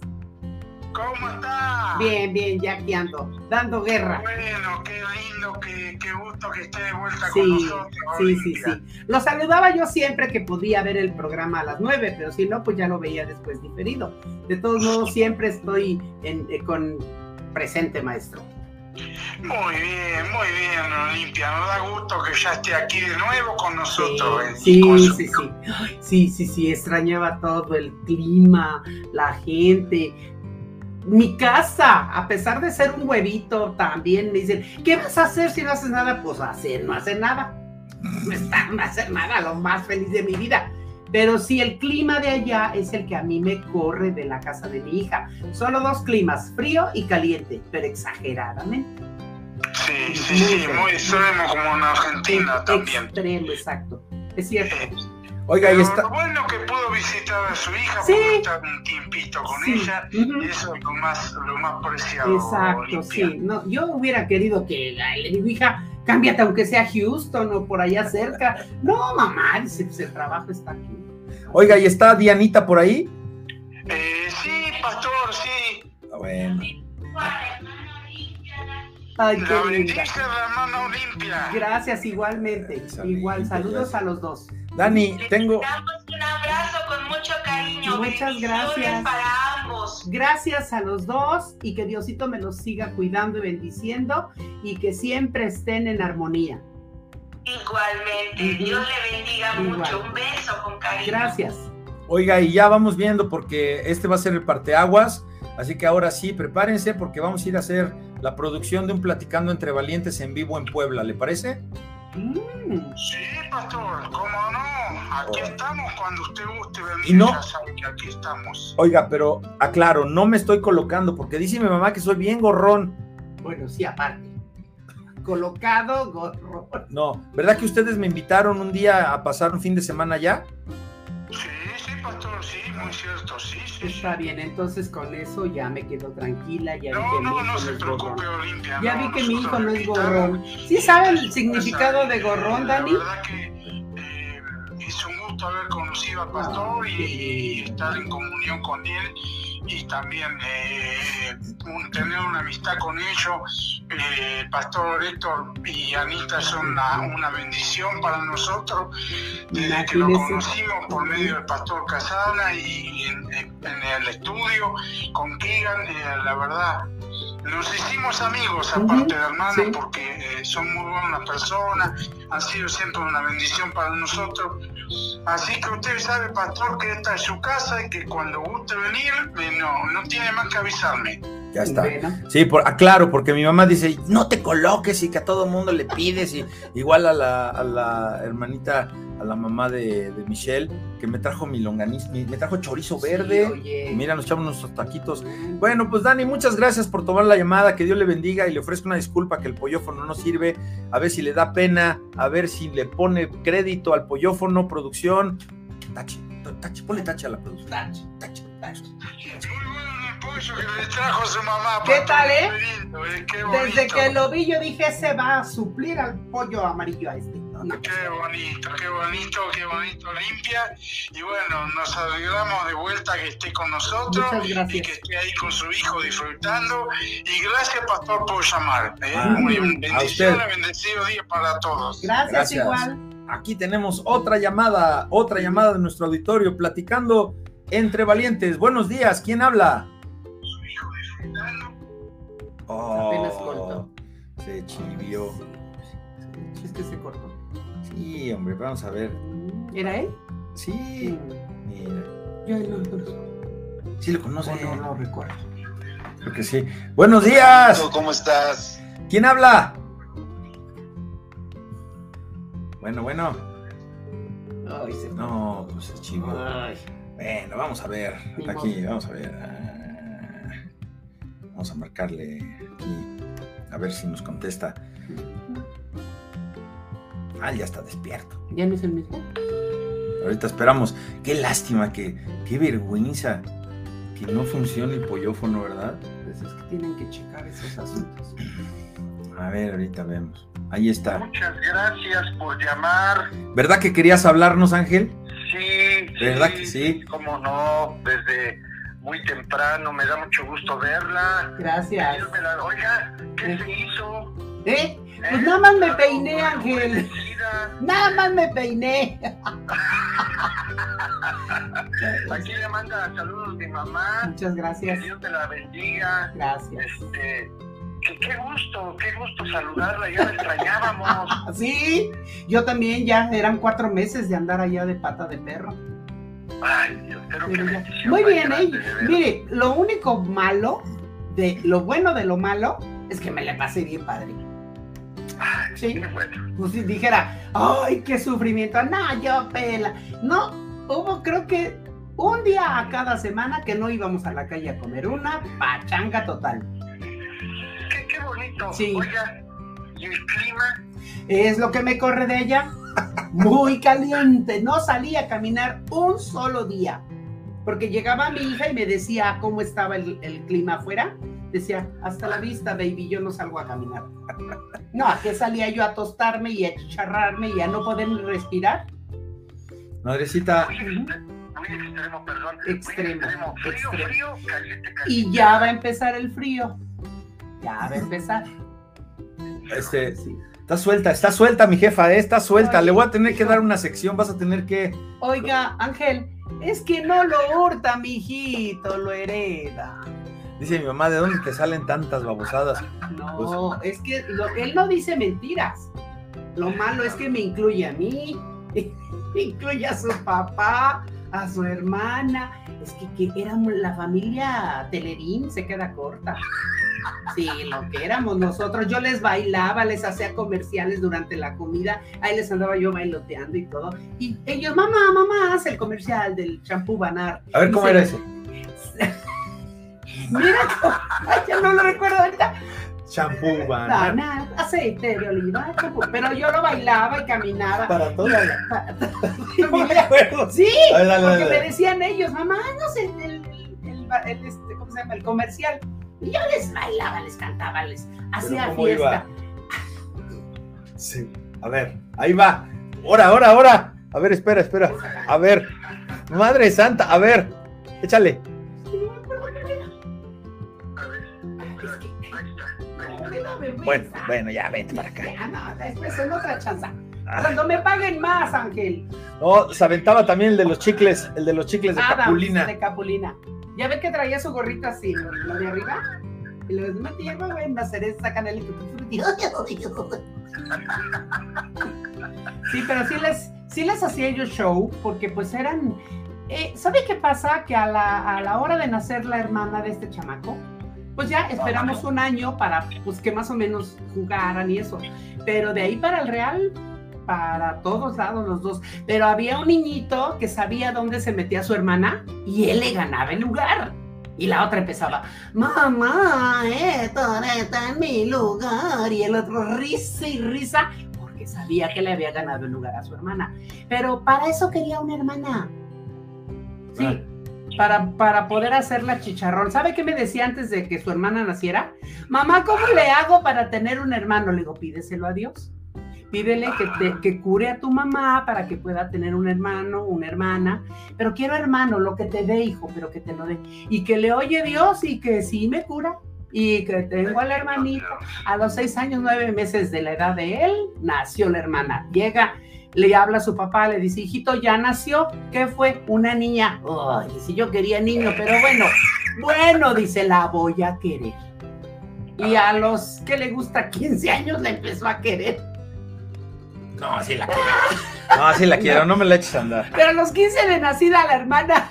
¿Cómo está? Bien, bien, ya aquí ando. Dando guerra. Bueno, qué lindo, qué, qué gusto que esté de vuelta con Sí, nosotros. sí, sí, sí. Lo saludaba yo siempre que podía ver el programa a las nueve, pero si no, pues ya lo veía después diferido. De todos modos, siempre estoy en- eh, con presente, maestro. Muy bien, muy bien, Olimpia. Nos da gusto que ya esté aquí de nuevo con nosotros. Sí, sí, sí, sí. Sí, sí, sí, extrañaba todo, el clima, la gente. Mi casa, a pesar de ser un huevito, también me dicen, ¿qué vas a hacer si no haces nada? Pues hacer, no hacer nada. No hacer nada, lo más feliz de mi vida. Pero sí, el clima de allá es el que a mí me corre de la casa de mi hija. Solo dos climas, frío y caliente, pero exageradamente. Sí, sí, Muy sí, muy extremo como en Argentina también. Extremo, exacto. Es cierto. Oiga, ahí está. lo bueno que pudo visitar a su hija, Sí. pudo estar un tiempito con Sí, ella, y eso es lo más, lo más preciado. Exacto, Olimpia. sí. No, yo hubiera querido que digo, hija, cámbiate aunque sea Houston o por allá cerca. No, mamá, dice, pues el trabajo está aquí. Oiga, ¿y está Dianita por ahí? Eh, sí, pastor, sí. Ah, Bueno. Ay, La qué linda. bendice la hermana Olimpia. Gracias, igualmente. Igual, saludos a los dos. Dani, Les tengo. damos un abrazo con mucho cariño. Muchas gracias. para ambos. Gracias a los dos y que Diosito me los siga cuidando y bendiciendo y que siempre estén en armonía. Igualmente. Dios le bendiga Igual. mucho. Un beso con cariño. Gracias. Oiga, y ya vamos viendo porque este va a ser el parteaguas. Así que ahora sí, prepárense porque vamos a ir a hacer la producción de un Platicando entre Valientes en vivo en Puebla. ¿Le parece? Mm, Sí, pastor, cómo no. Aquí Oh. estamos cuando usted guste venir. Y no- Ya sabe que aquí estamos. Oiga, pero aclaro, no me estoy colocando porque dice mi mamá que soy bien gorrón. bueno, sí, aparte. Colocado, gorro. No, ¿verdad que ustedes me invitaron un día a pasar un fin de semana allá? Pastor, sí, muy cierto, sí, sí. sí. Está bien, entonces con eso ya me quedo tranquila. Ya vi No, que mi no, hijo no se preocupe, Olimpia. Ya no, vi que mi hijo no es gorrón. ¿Sí saben el significado de gorrón, La Dani? verdad que eh, es un gusto haber conocido al pastor y, estar en comunión con él y también eh, un- tener una amistad con ellos. Eh, el pastor Héctor y Anita son una, una bendición para nosotros desde que lo conocimos por medio del pastor Casana y en el estudio con Keegan, eh, la verdad. Nos hicimos amigos, aparte de hermanos, sí. porque eh, son muy buenas personas, han sido siempre una bendición para nosotros. Así que usted sabe, pastor, que esta es su casa y que cuando guste venir, eh, no, no tiene más que avisarme. Ya está. Bueno, Sí, por, ah, claro, porque mi mamá dice, no te coloques y que a todo mundo le pides, y igual a la, a la hermanita, a la mamá de, de Michelle, que me trajo mi longaniz, me trajo chorizo sí, verde, oye. y mira, nos echamos nuestros taquitos. Bueno, pues Dani, muchas gracias por tomar la llamada, que Dios le bendiga y le ofrezco una disculpa que el pollofono no sirve, a ver si le da pena, a ver si le pone crédito al pollofono, producción. Tache, tache, ponle tache a la producción. Tache. Tache, tache. Pollo que le trajo su mamá. ¿Qué tal, eh? lindo, eh, Qué Desde que lo vi, yo dije, se va a suplir al pollo amarillo a este. No. Qué bonito, qué bonito, qué bonito, limpia. Y bueno, nos alegramos de vuelta que esté con nosotros y gracias. que esté ahí con su hijo disfrutando. Y gracias, Pastor, por llamar. ¿eh? Ah, Muy a bendiciones, usted. bendecido día para todos. Gracias, Gracias. igual. Aquí tenemos otra llamada, otra llamada de nuestro auditorio, platicando entre valientes. Buenos días, ¿quién habla? Oh, Apenas cortó. Se chivió. Es que se cortó. Sí, hombre, vamos a ver. ¿Era él? Sí, mira. Yo no lo conozco. Sí lo conoce. O no lo recuerdo. Creo que sí. Buenos días. ¿Cómo estás? ¿Quién habla? Bueno, bueno. Ay, se No, pues chivió. Ay. Bueno, vamos a ver. Aquí, vamos a ver. Vamos a marcarle aquí. A ver si nos contesta. Ah, ya está despierto. ¿Ya no es el mismo? Ahorita esperamos. Qué lástima, que, qué vergüenza que no funcione el pollofono, ¿verdad? Pues es que tienen que checar esos asuntos. A ver, ahorita vemos. Ahí está. Muchas gracias por llamar. ¿Verdad que querías hablarnos, Ángel? Sí, ¿Verdad que sí? Cómo no, desde muy temprano, me da mucho gusto verla. Gracias. Dios me la- Oiga, ¿qué se hizo? ¿Eh? Pues ¿Eh? nada más me peiné, Ángel. Nada más me peiné. Aquí le manda saludos mi mamá. Muchas Que gracias. Dios te la bendiga. Gracias. Este, que qué gusto, qué gusto saludarla, ya la extrañábamos. Sí, yo también ya eran cuatro meses de andar allá de pata de perro. Ay, Dios, pero qué bendición. Muy bien, grande, ¿eh? Mire, lo único malo, de lo bueno de lo malo, es que me la pasé bien padre. Ay, Sí. bueno. Pues si dijera, ay, qué sufrimiento, no, yo pela. No, hubo creo que un día a cada semana que no íbamos a la calle a comer, una pachanga total. Qué, qué bonito. Sí. Oiga, ¿y el clima? Es lo que me corre de ella. Muy caliente. No salí a caminar un solo día. Porque llegaba mi hija y me decía cómo estaba el, el clima afuera. Decía, hasta la vista, baby, yo no salgo a caminar. No, ¿a qué salía yo a tostarme y a chicharrarme y a no poder respirar? Madrecita, Muy, extre- muy extremo, perdón. muy Extremo, Frío, extremo. frío, caliente, caliente. Y ya va a empezar el frío. Ya va a empezar. este, Sí. Está suelta, está suelta mi jefa, ¿eh? está suelta. Ay, Le voy a tener que dar una sección, vas a tener que... Oiga, Ángel, es que no lo hurta, mi hijito, lo hereda. Dice mi mamá, ¿de dónde te salen tantas babosadas? No, es que lo- él no dice mentiras. Lo malo es que me incluye a mí, me incluye a su papá, a su hermana. Es que, que éramos la familia Telerín, se queda corta. Sí, lo que éramos nosotros. Yo les bailaba, les hacía comerciales durante la comida. Ahí les andaba yo bailoteando y todo. Y ellos, mamá, mamá, hace el comercial del champú Banar. A ver, ¿cómo se- era ese? Mira, ay, ya no lo recuerdo ahorita. Champú, Banar, aceite de oliva, champú. Pero yo lo bailaba y caminaba. Para todo. No acuerdo. Sí, A ver, dale, porque dale, me decían ellos, mamá, no sé, el, el, el- el, este, ¿cómo se llama? El comercial. Y yo les bailaba, les cantaba, les hacía ¿cómo fiesta. Sí. A ver, ahí va. Ahora, ahora, ahora. A ver, espera, espera. A ver. Madre santa, a ver. Échale. Bueno, bueno, ya vete para acá. Ya, no, después en otra chanza. Ah. Cuando me paguen más, Ángel. No, se aventaba también el de los chicles, el de los chicles de Adams, Capulina. De Capulina. Ya ve que traía su gorrita así, lo de arriba. Y luego me tiempo, güey, me cereza, sacan el Sí, pero sí les, sí les hacía yo show, porque pues eran. Eh, ¿Sabe qué pasa? Que a la, a la hora de nacer la hermana de este chamaco, Pues ya esperamos un año para pues que más o menos jugaran y eso. Pero de ahí para el Real, para todos lados los dos. Pero había un niñito que sabía dónde se metía su hermana y él le ganaba el lugar. Y la otra empezaba, mamá, esto está en mi lugar. Y el otro risa y risa porque sabía que le había ganado el lugar a su hermana. Pero para eso quería una hermana. Sí, Ah. para, para poder hacerla chicharrón. ¿Sabe qué me decía antes de que su hermana naciera? Mamá, ¿cómo le hago para tener un hermano? Le digo, pídeselo a Dios. Pídele que, cure a tu mamá para que pueda tener un hermano, una hermana. Pero quiero hermano, lo que te dé, hijo, pero que te lo dé. Y que le oye Dios y que sí me cura. Y que tengo al hermanito. A los seis años, nueve meses de la edad de él, nació la hermana. Llega, le habla a su papá, le dice, hijito, ya nació. ¿Qué fue? Una niña. Ay, si yo quería niño, pero bueno, bueno, dice, la voy a querer. Y a los que le gusta 15 años la empezó a querer. No, sí la quiero. No, sí la quiero, no me la eches a andar. Pero a los 15 de nacida la hermana.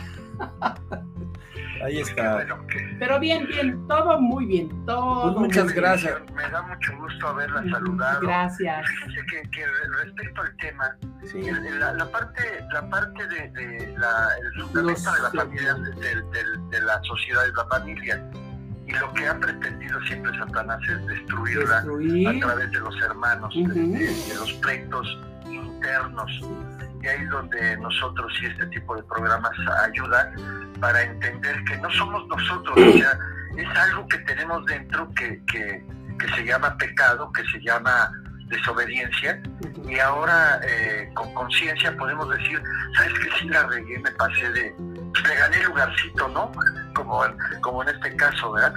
Ahí está. Bueno, Pero bien, bien, todo muy bien, todo. Pues muchas bien. gracias. Me da mucho gusto haberla saludado. Gracias. Fíjense que, que respecto al tema, Sí. la, la parte, la parte de, de la, el fundamento Los- de la familia, de, de- de la sociedad es la familia. Y lo que ha pretendido siempre Satanás es destruirla a través de los hermanos, de, Ujú. de- de los pleitos internos. Y ahí es donde nosotros y este tipo de programas ayuda para entender que no somos nosotros, o sea, es algo que tenemos dentro que, que, que se llama pecado, que se llama desobediencia, y ahora eh, con conciencia podemos decir, ¿sabes qué? Sí la regué, me pasé de... le gané el lugarcito, ¿no? Como en, este caso, ¿verdad?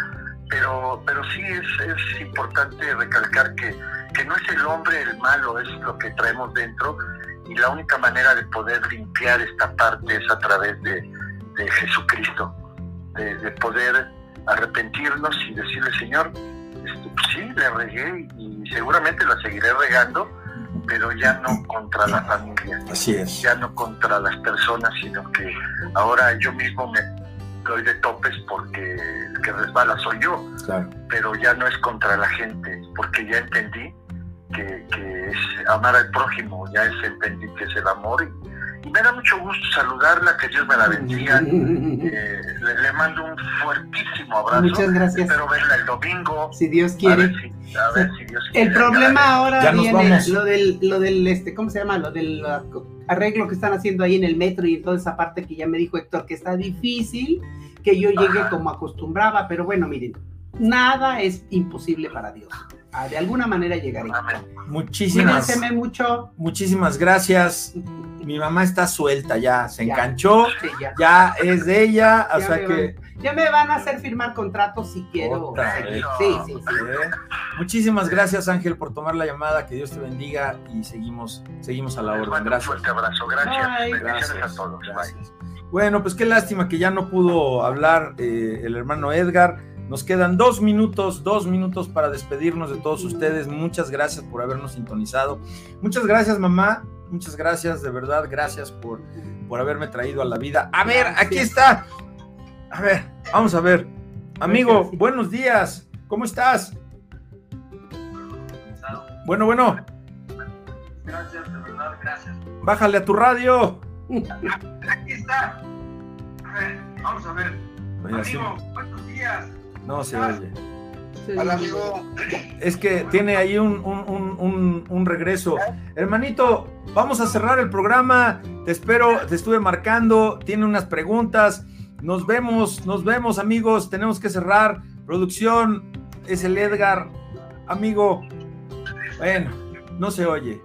Pero, pero sí es, es importante recalcar que, no es el hombre el malo, es lo que traemos dentro y la única manera de poder limpiar esta parte es a través de, de Jesucristo, de, de poder arrepentirnos y decirle, Señor, este, pues sí, le regué y seguramente la seguiré regando, pero ya no contra la familia, Así es. ya no contra las personas, sino que ahora yo mismo me doy de topes porque el que resbala soy yo Claro. pero ya no es contra la gente, porque ya entendí que, que es amar al prójimo, ya es, entendí que es el amor y, me da mucho gusto saludarla, que Dios me la bendiga, Eh, le, le mando un fuertísimo abrazo, Muchas gracias. espero verla el domingo, Si Dios a quiere. ver si, a ver si Dios El quiere. problema ahora Ya viene lo del, lo del, este, ¿cómo se llama? Lo del arreglo que están haciendo ahí en el metro y en toda esa parte que ya me dijo Héctor que está difícil que yo llegue Ajá. como acostumbraba, pero bueno, miren, nada es imposible para Dios. Ah, de alguna manera llegaré. Muchísimas, Cuídense mucho. muchísimas gracias. Mi mamá está suelta ya, se Ya. enganchó, Sí, ya. ya es de ella, o Ya sea me que... Ya me van a hacer firmar contratos si quiero. Otra seguir. Sí, sí, sí. ¿eh? Muchísimas gracias Ángel por tomar la llamada, que Dios te bendiga y seguimos, seguimos a la orden. mando un Gracias. fuerte abrazo, gracias, Bye. bendiciones Gracias, a todos, bye. gracias. Bueno, pues qué lástima que ya no pudo hablar eh, el hermano Edgar. Nos quedan dos minutos, dos minutos para despedirnos de todos ustedes. Muchas gracias por habernos sintonizado. Muchas gracias, mamá. Muchas gracias, de verdad, gracias por, por haberme traído a la vida. A ver, aquí está. A ver, vamos a ver. Amigo, buenos días. ¿Cómo estás? Bueno, bueno, Gracias, de verdad, gracias. bájale a tu radio. Aquí está. A ver, vamos a ver. Oye, Amigo, buenos días. no se oye. Hola, amigo. Es que tiene ahí un, un- un- un- un regreso. Hermanito, vamos a cerrar el programa. Te espero, te estuve marcando. Tiene unas preguntas. Nos vemos, nos vemos, amigos. Tenemos que cerrar. Producción es el Edgar. Amigo. Bueno, no se oye.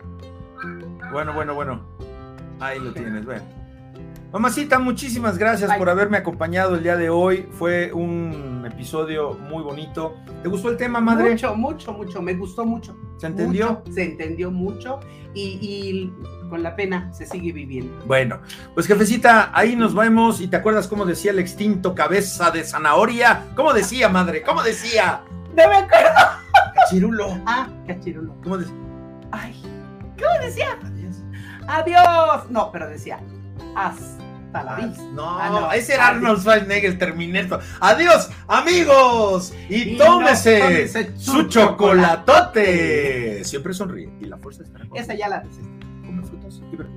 Bueno, bueno, bueno. Ahí lo tienes, bueno. Mamacita, muchísimas gracias Bye. por haberme acompañado el día de hoy. Fue un episodio muy bonito. ¿Te gustó el tema, madre? Mucho, mucho, mucho. Me gustó mucho. ¿Se entendió? Mucho, se entendió mucho y, y con la pena se sigue viviendo. Bueno, pues jefecita, ahí nos vemos. ¿Y te acuerdas cómo decía el extinto cabeza de zanahoria? ¿Cómo decía, madre? ¿Cómo decía? No me acuerdo. Cachirulo. Ah, cachirulo. ¿Cómo decía? Ay, ¿cómo decía? Adiós. No, pero decía, hasta la vista. No, Ah, no. ese era Arnold Schwarzenegger, Terminator. Adiós, amigos. Y, Y no, tómese su chocolatote. Siempre sonríe y la fuerza con Esa ya la Come frutas y.